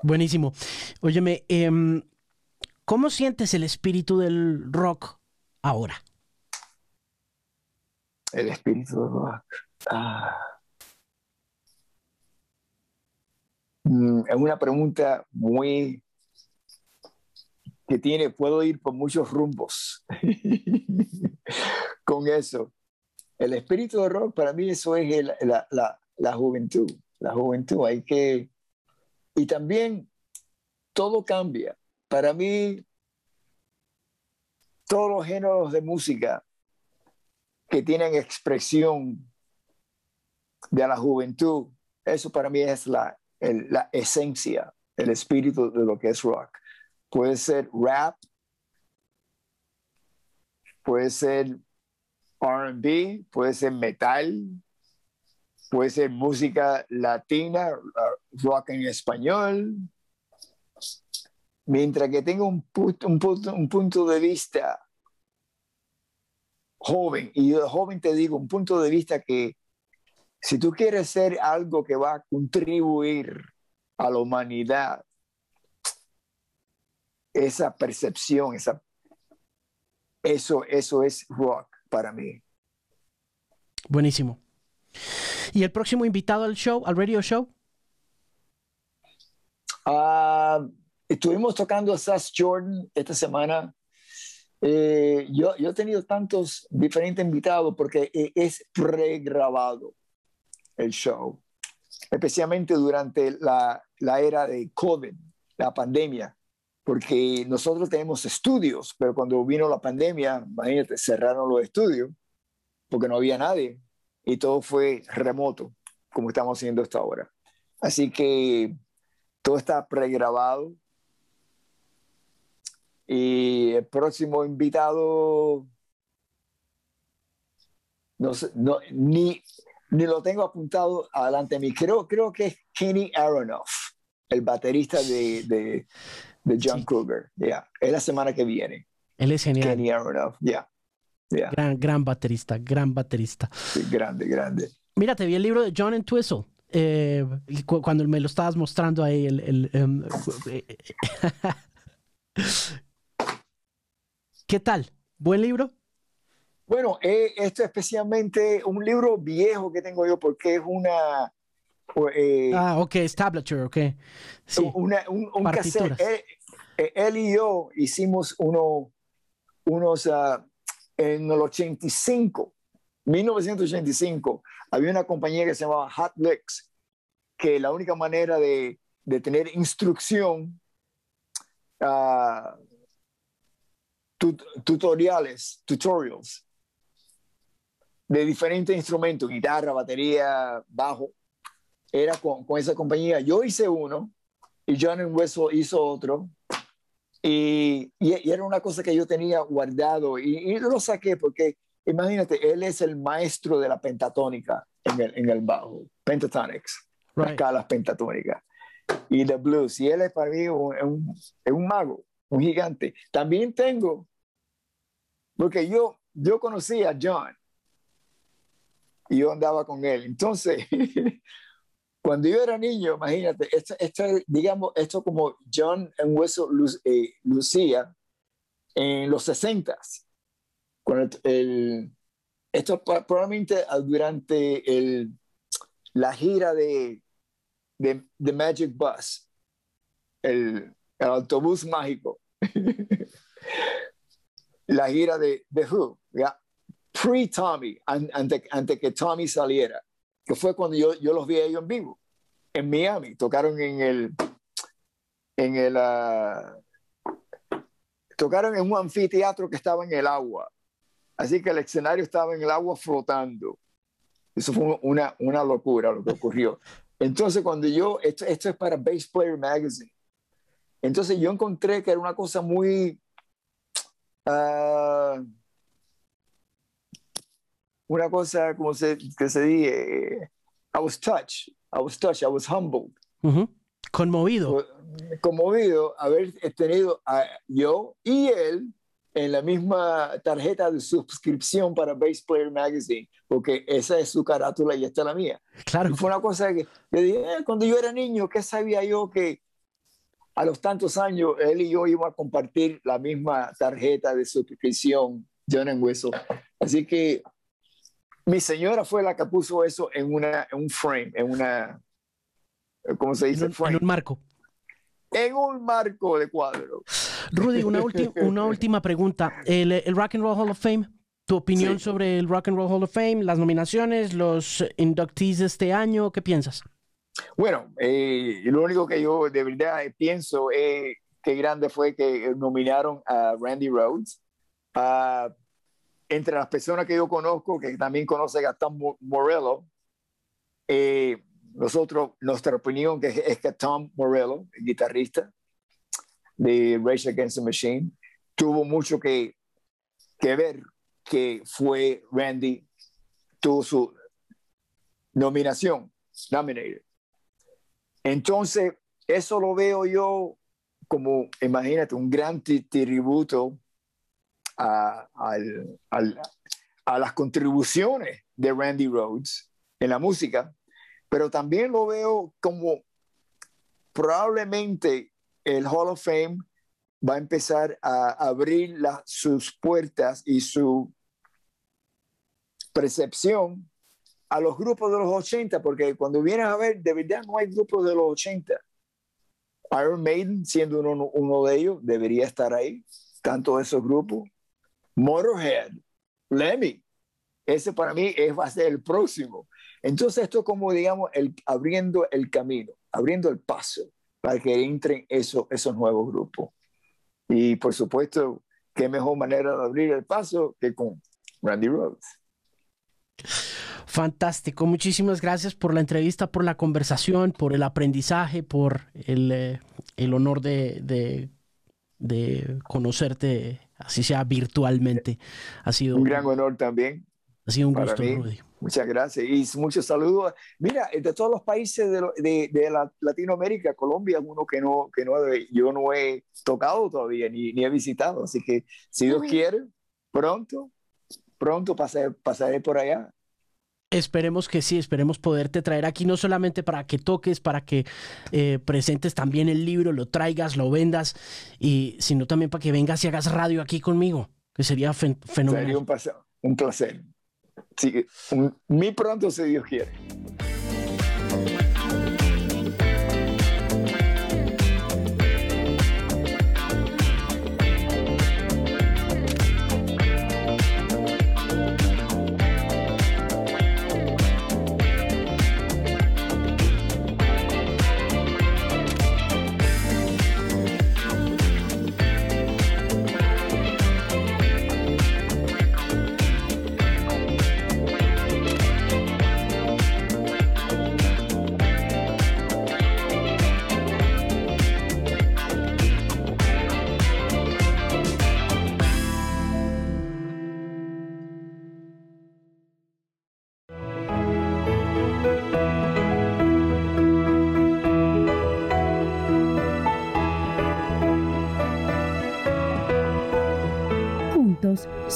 Buenísimo. Óyeme, eh, ¿Cómo sientes el espíritu del rock ahora? El espíritu del rock. Ah. Mm, es una pregunta muy que tiene, puedo ir por muchos rumbos con eso. El espíritu del rock para mí eso es la, la, la juventud, la juventud. Hay que, y también todo cambia para mí, todos los géneros de música que tienen expresión de la juventud, eso para mí es la, la esencia, el espíritu de lo que es rock. Puede ser rap, puede ser RB, puede ser metal, puede ser música latina, rock en español, mientras que tenga un punto, un punto, un punto de vista joven, y de joven te digo, un punto de vista que si tú quieres ser algo que va a contribuir a la humanidad, esa percepción, esa, eso, eso es rock para mí. Buenísimo. ¿Y el próximo invitado al show, al radio show? Uh, Estuvimos tocando a Sass Jordan esta semana. Eh, yo, yo he tenido tantos diferentes invitados porque eh, es pregrabado el show, especialmente durante la, la era de COVID, la pandemia, porque nosotros tenemos estudios, pero cuando vino la pandemia, imagínate, cerraron los estudios porque no había nadie y todo fue remoto, como estamos haciendo hasta ahora. Así que todo está pregrabado y el próximo invitado, no sé, no, ni, ni lo tengo apuntado adelante de mí. Creo, creo que es Kenny Aronoff, el baterista de, de, de John sí. Kruger. Yeah. Es la semana que viene. Él es genial. Kenny Aronoff. Yeah. Yeah. Gran, gran baterista, gran baterista. Sí, grande, grande. Mira, te vi el libro de John Entwistle. Eh, cuando me lo estabas mostrando ahí, el, el um, ¿Qué tal? ¿Buen libro? Bueno, eh, esto es especialmente un libro viejo que tengo yo porque es una... Eh, ah, ok, tablature, ok. Sí. Una, un, un cassette. Él, eh, él, y yo hicimos uno, unos uh, en el 85, 1985, había una compañía que se llamaba Hot Licks, que la única manera de, de tener instrucción tut tutoriales, tutorials de diferentes instrumentos, guitarra, batería, bajo. Era con, con esa compañía. Yo hice uno y John Wessel hizo otro. Y, y, y, era una cosa que yo tenía guardado y, y, lo saqué porque imagínate, él es el maestro de la pentatónica en el, en el bajo, pentatonics, las escalas pentatónicas y de blues. Y él es para mí un, un, mago, un gigante. También tengo, porque yo, yo conocí a John y yo andaba con él. Entonces, cuando yo era niño, imagínate, esto, esto digamos, esto como John en Hueso eh, Lucía en los 60 el, esto probablemente durante el, la gira de, de, Magic Bus, el, autobús mágico, la gira de, de Who, pre-Tommy, antes ante que Tommy saliera, que fue cuando yo, yo los vi a ellos en vivo, en Miami, tocaron en el, en el, ah, tocaron en un anfiteatro que estaba en el agua. Así que el escenario estaba en el agua flotando. Eso fue una, una locura lo que ocurrió. Entonces, cuando yo, esto, esto es para Bass Player Magazine. Entonces, yo encontré que era una cosa muy. Uh, una cosa, como se, que se dice, I was touched, I was touched, I was humbled. Conmovido. Conmovido haber tenido a yo y él en la misma tarjeta de suscripción para Bass Player Magazine, porque esa es su carátula y esta es la mía. Claro. fue una cosa que yo dije, eh, cuando yo era niño, ¿qué sabía yo que a los tantos años él y yo íbamos a compartir la misma tarjeta de suscripción, John Hueso? Así que mi señora fue la que puso eso en, una, en un frame, en una, ¿cómo se dice? En un, marco. En un marco de cuadro. Rudy, una, una última pregunta. El, el, Rock and Roll Hall of Fame, tu opinión sobre el Rock and Roll Hall of Fame, las nominaciones, los inductees de este año, ¿qué piensas? Bueno, eh, lo único que yo de verdad pienso es qué grande fue que nominaron a Randy Rhodes, a entre las personas que yo conozco, que también conoce Gastón Morello, eh, nosotros, nuestra opinión es que Tom Morello, el guitarrista de Rage Against the Machine, tuvo mucho que, que ver que fue Randy, tuvo su nominación, nominated. Entonces, eso lo veo yo como, imagínate, un gran tributo a, las contribuciones de Randy Rhodes en la música, pero también lo veo como probablemente el Hall of Fame va a empezar a abrir sus puertas y su percepción a los grupos de los 80, porque cuando vienes a ver, de verdad no hay grupos de los 80. Iron Maiden, siendo uno, uno de ellos, debería estar ahí, tanto esos grupos. Motorhead, Lemmy. Ese para mí es, va a ser el próximo. Entonces esto como, digamos, el, abriendo el camino, abriendo el paso para que entren esos, esos nuevos grupos. Y por supuesto, qué mejor manera de abrir el paso que con Randy Rhodes. Fantástico, muchísimas gracias por la entrevista, por la conversación, por el aprendizaje, por el, eh, el honor de, de, de conocerte así sea virtualmente. Ha sido un gran honor también. Ha sido un gusto, Rudy. Muchas gracias y muchos saludos. Mira, de todos los países de, de, la, Latinoamérica, Colombia es uno que, no, que no, yo no he tocado todavía ni, ni he visitado. Así que si Dios quiere, pronto, pronto pasaré, pasaré por allá. Esperemos que sí, esperemos poderte traer aquí no solamente para que toques, para que eh, presentes también el libro, lo traigas, lo vendas, y sino también para que vengas y hagas radio aquí conmigo, que sería fenomenal. Sería un, un placer. Sí, muy pronto, si Dios quiere.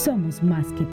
Somos más que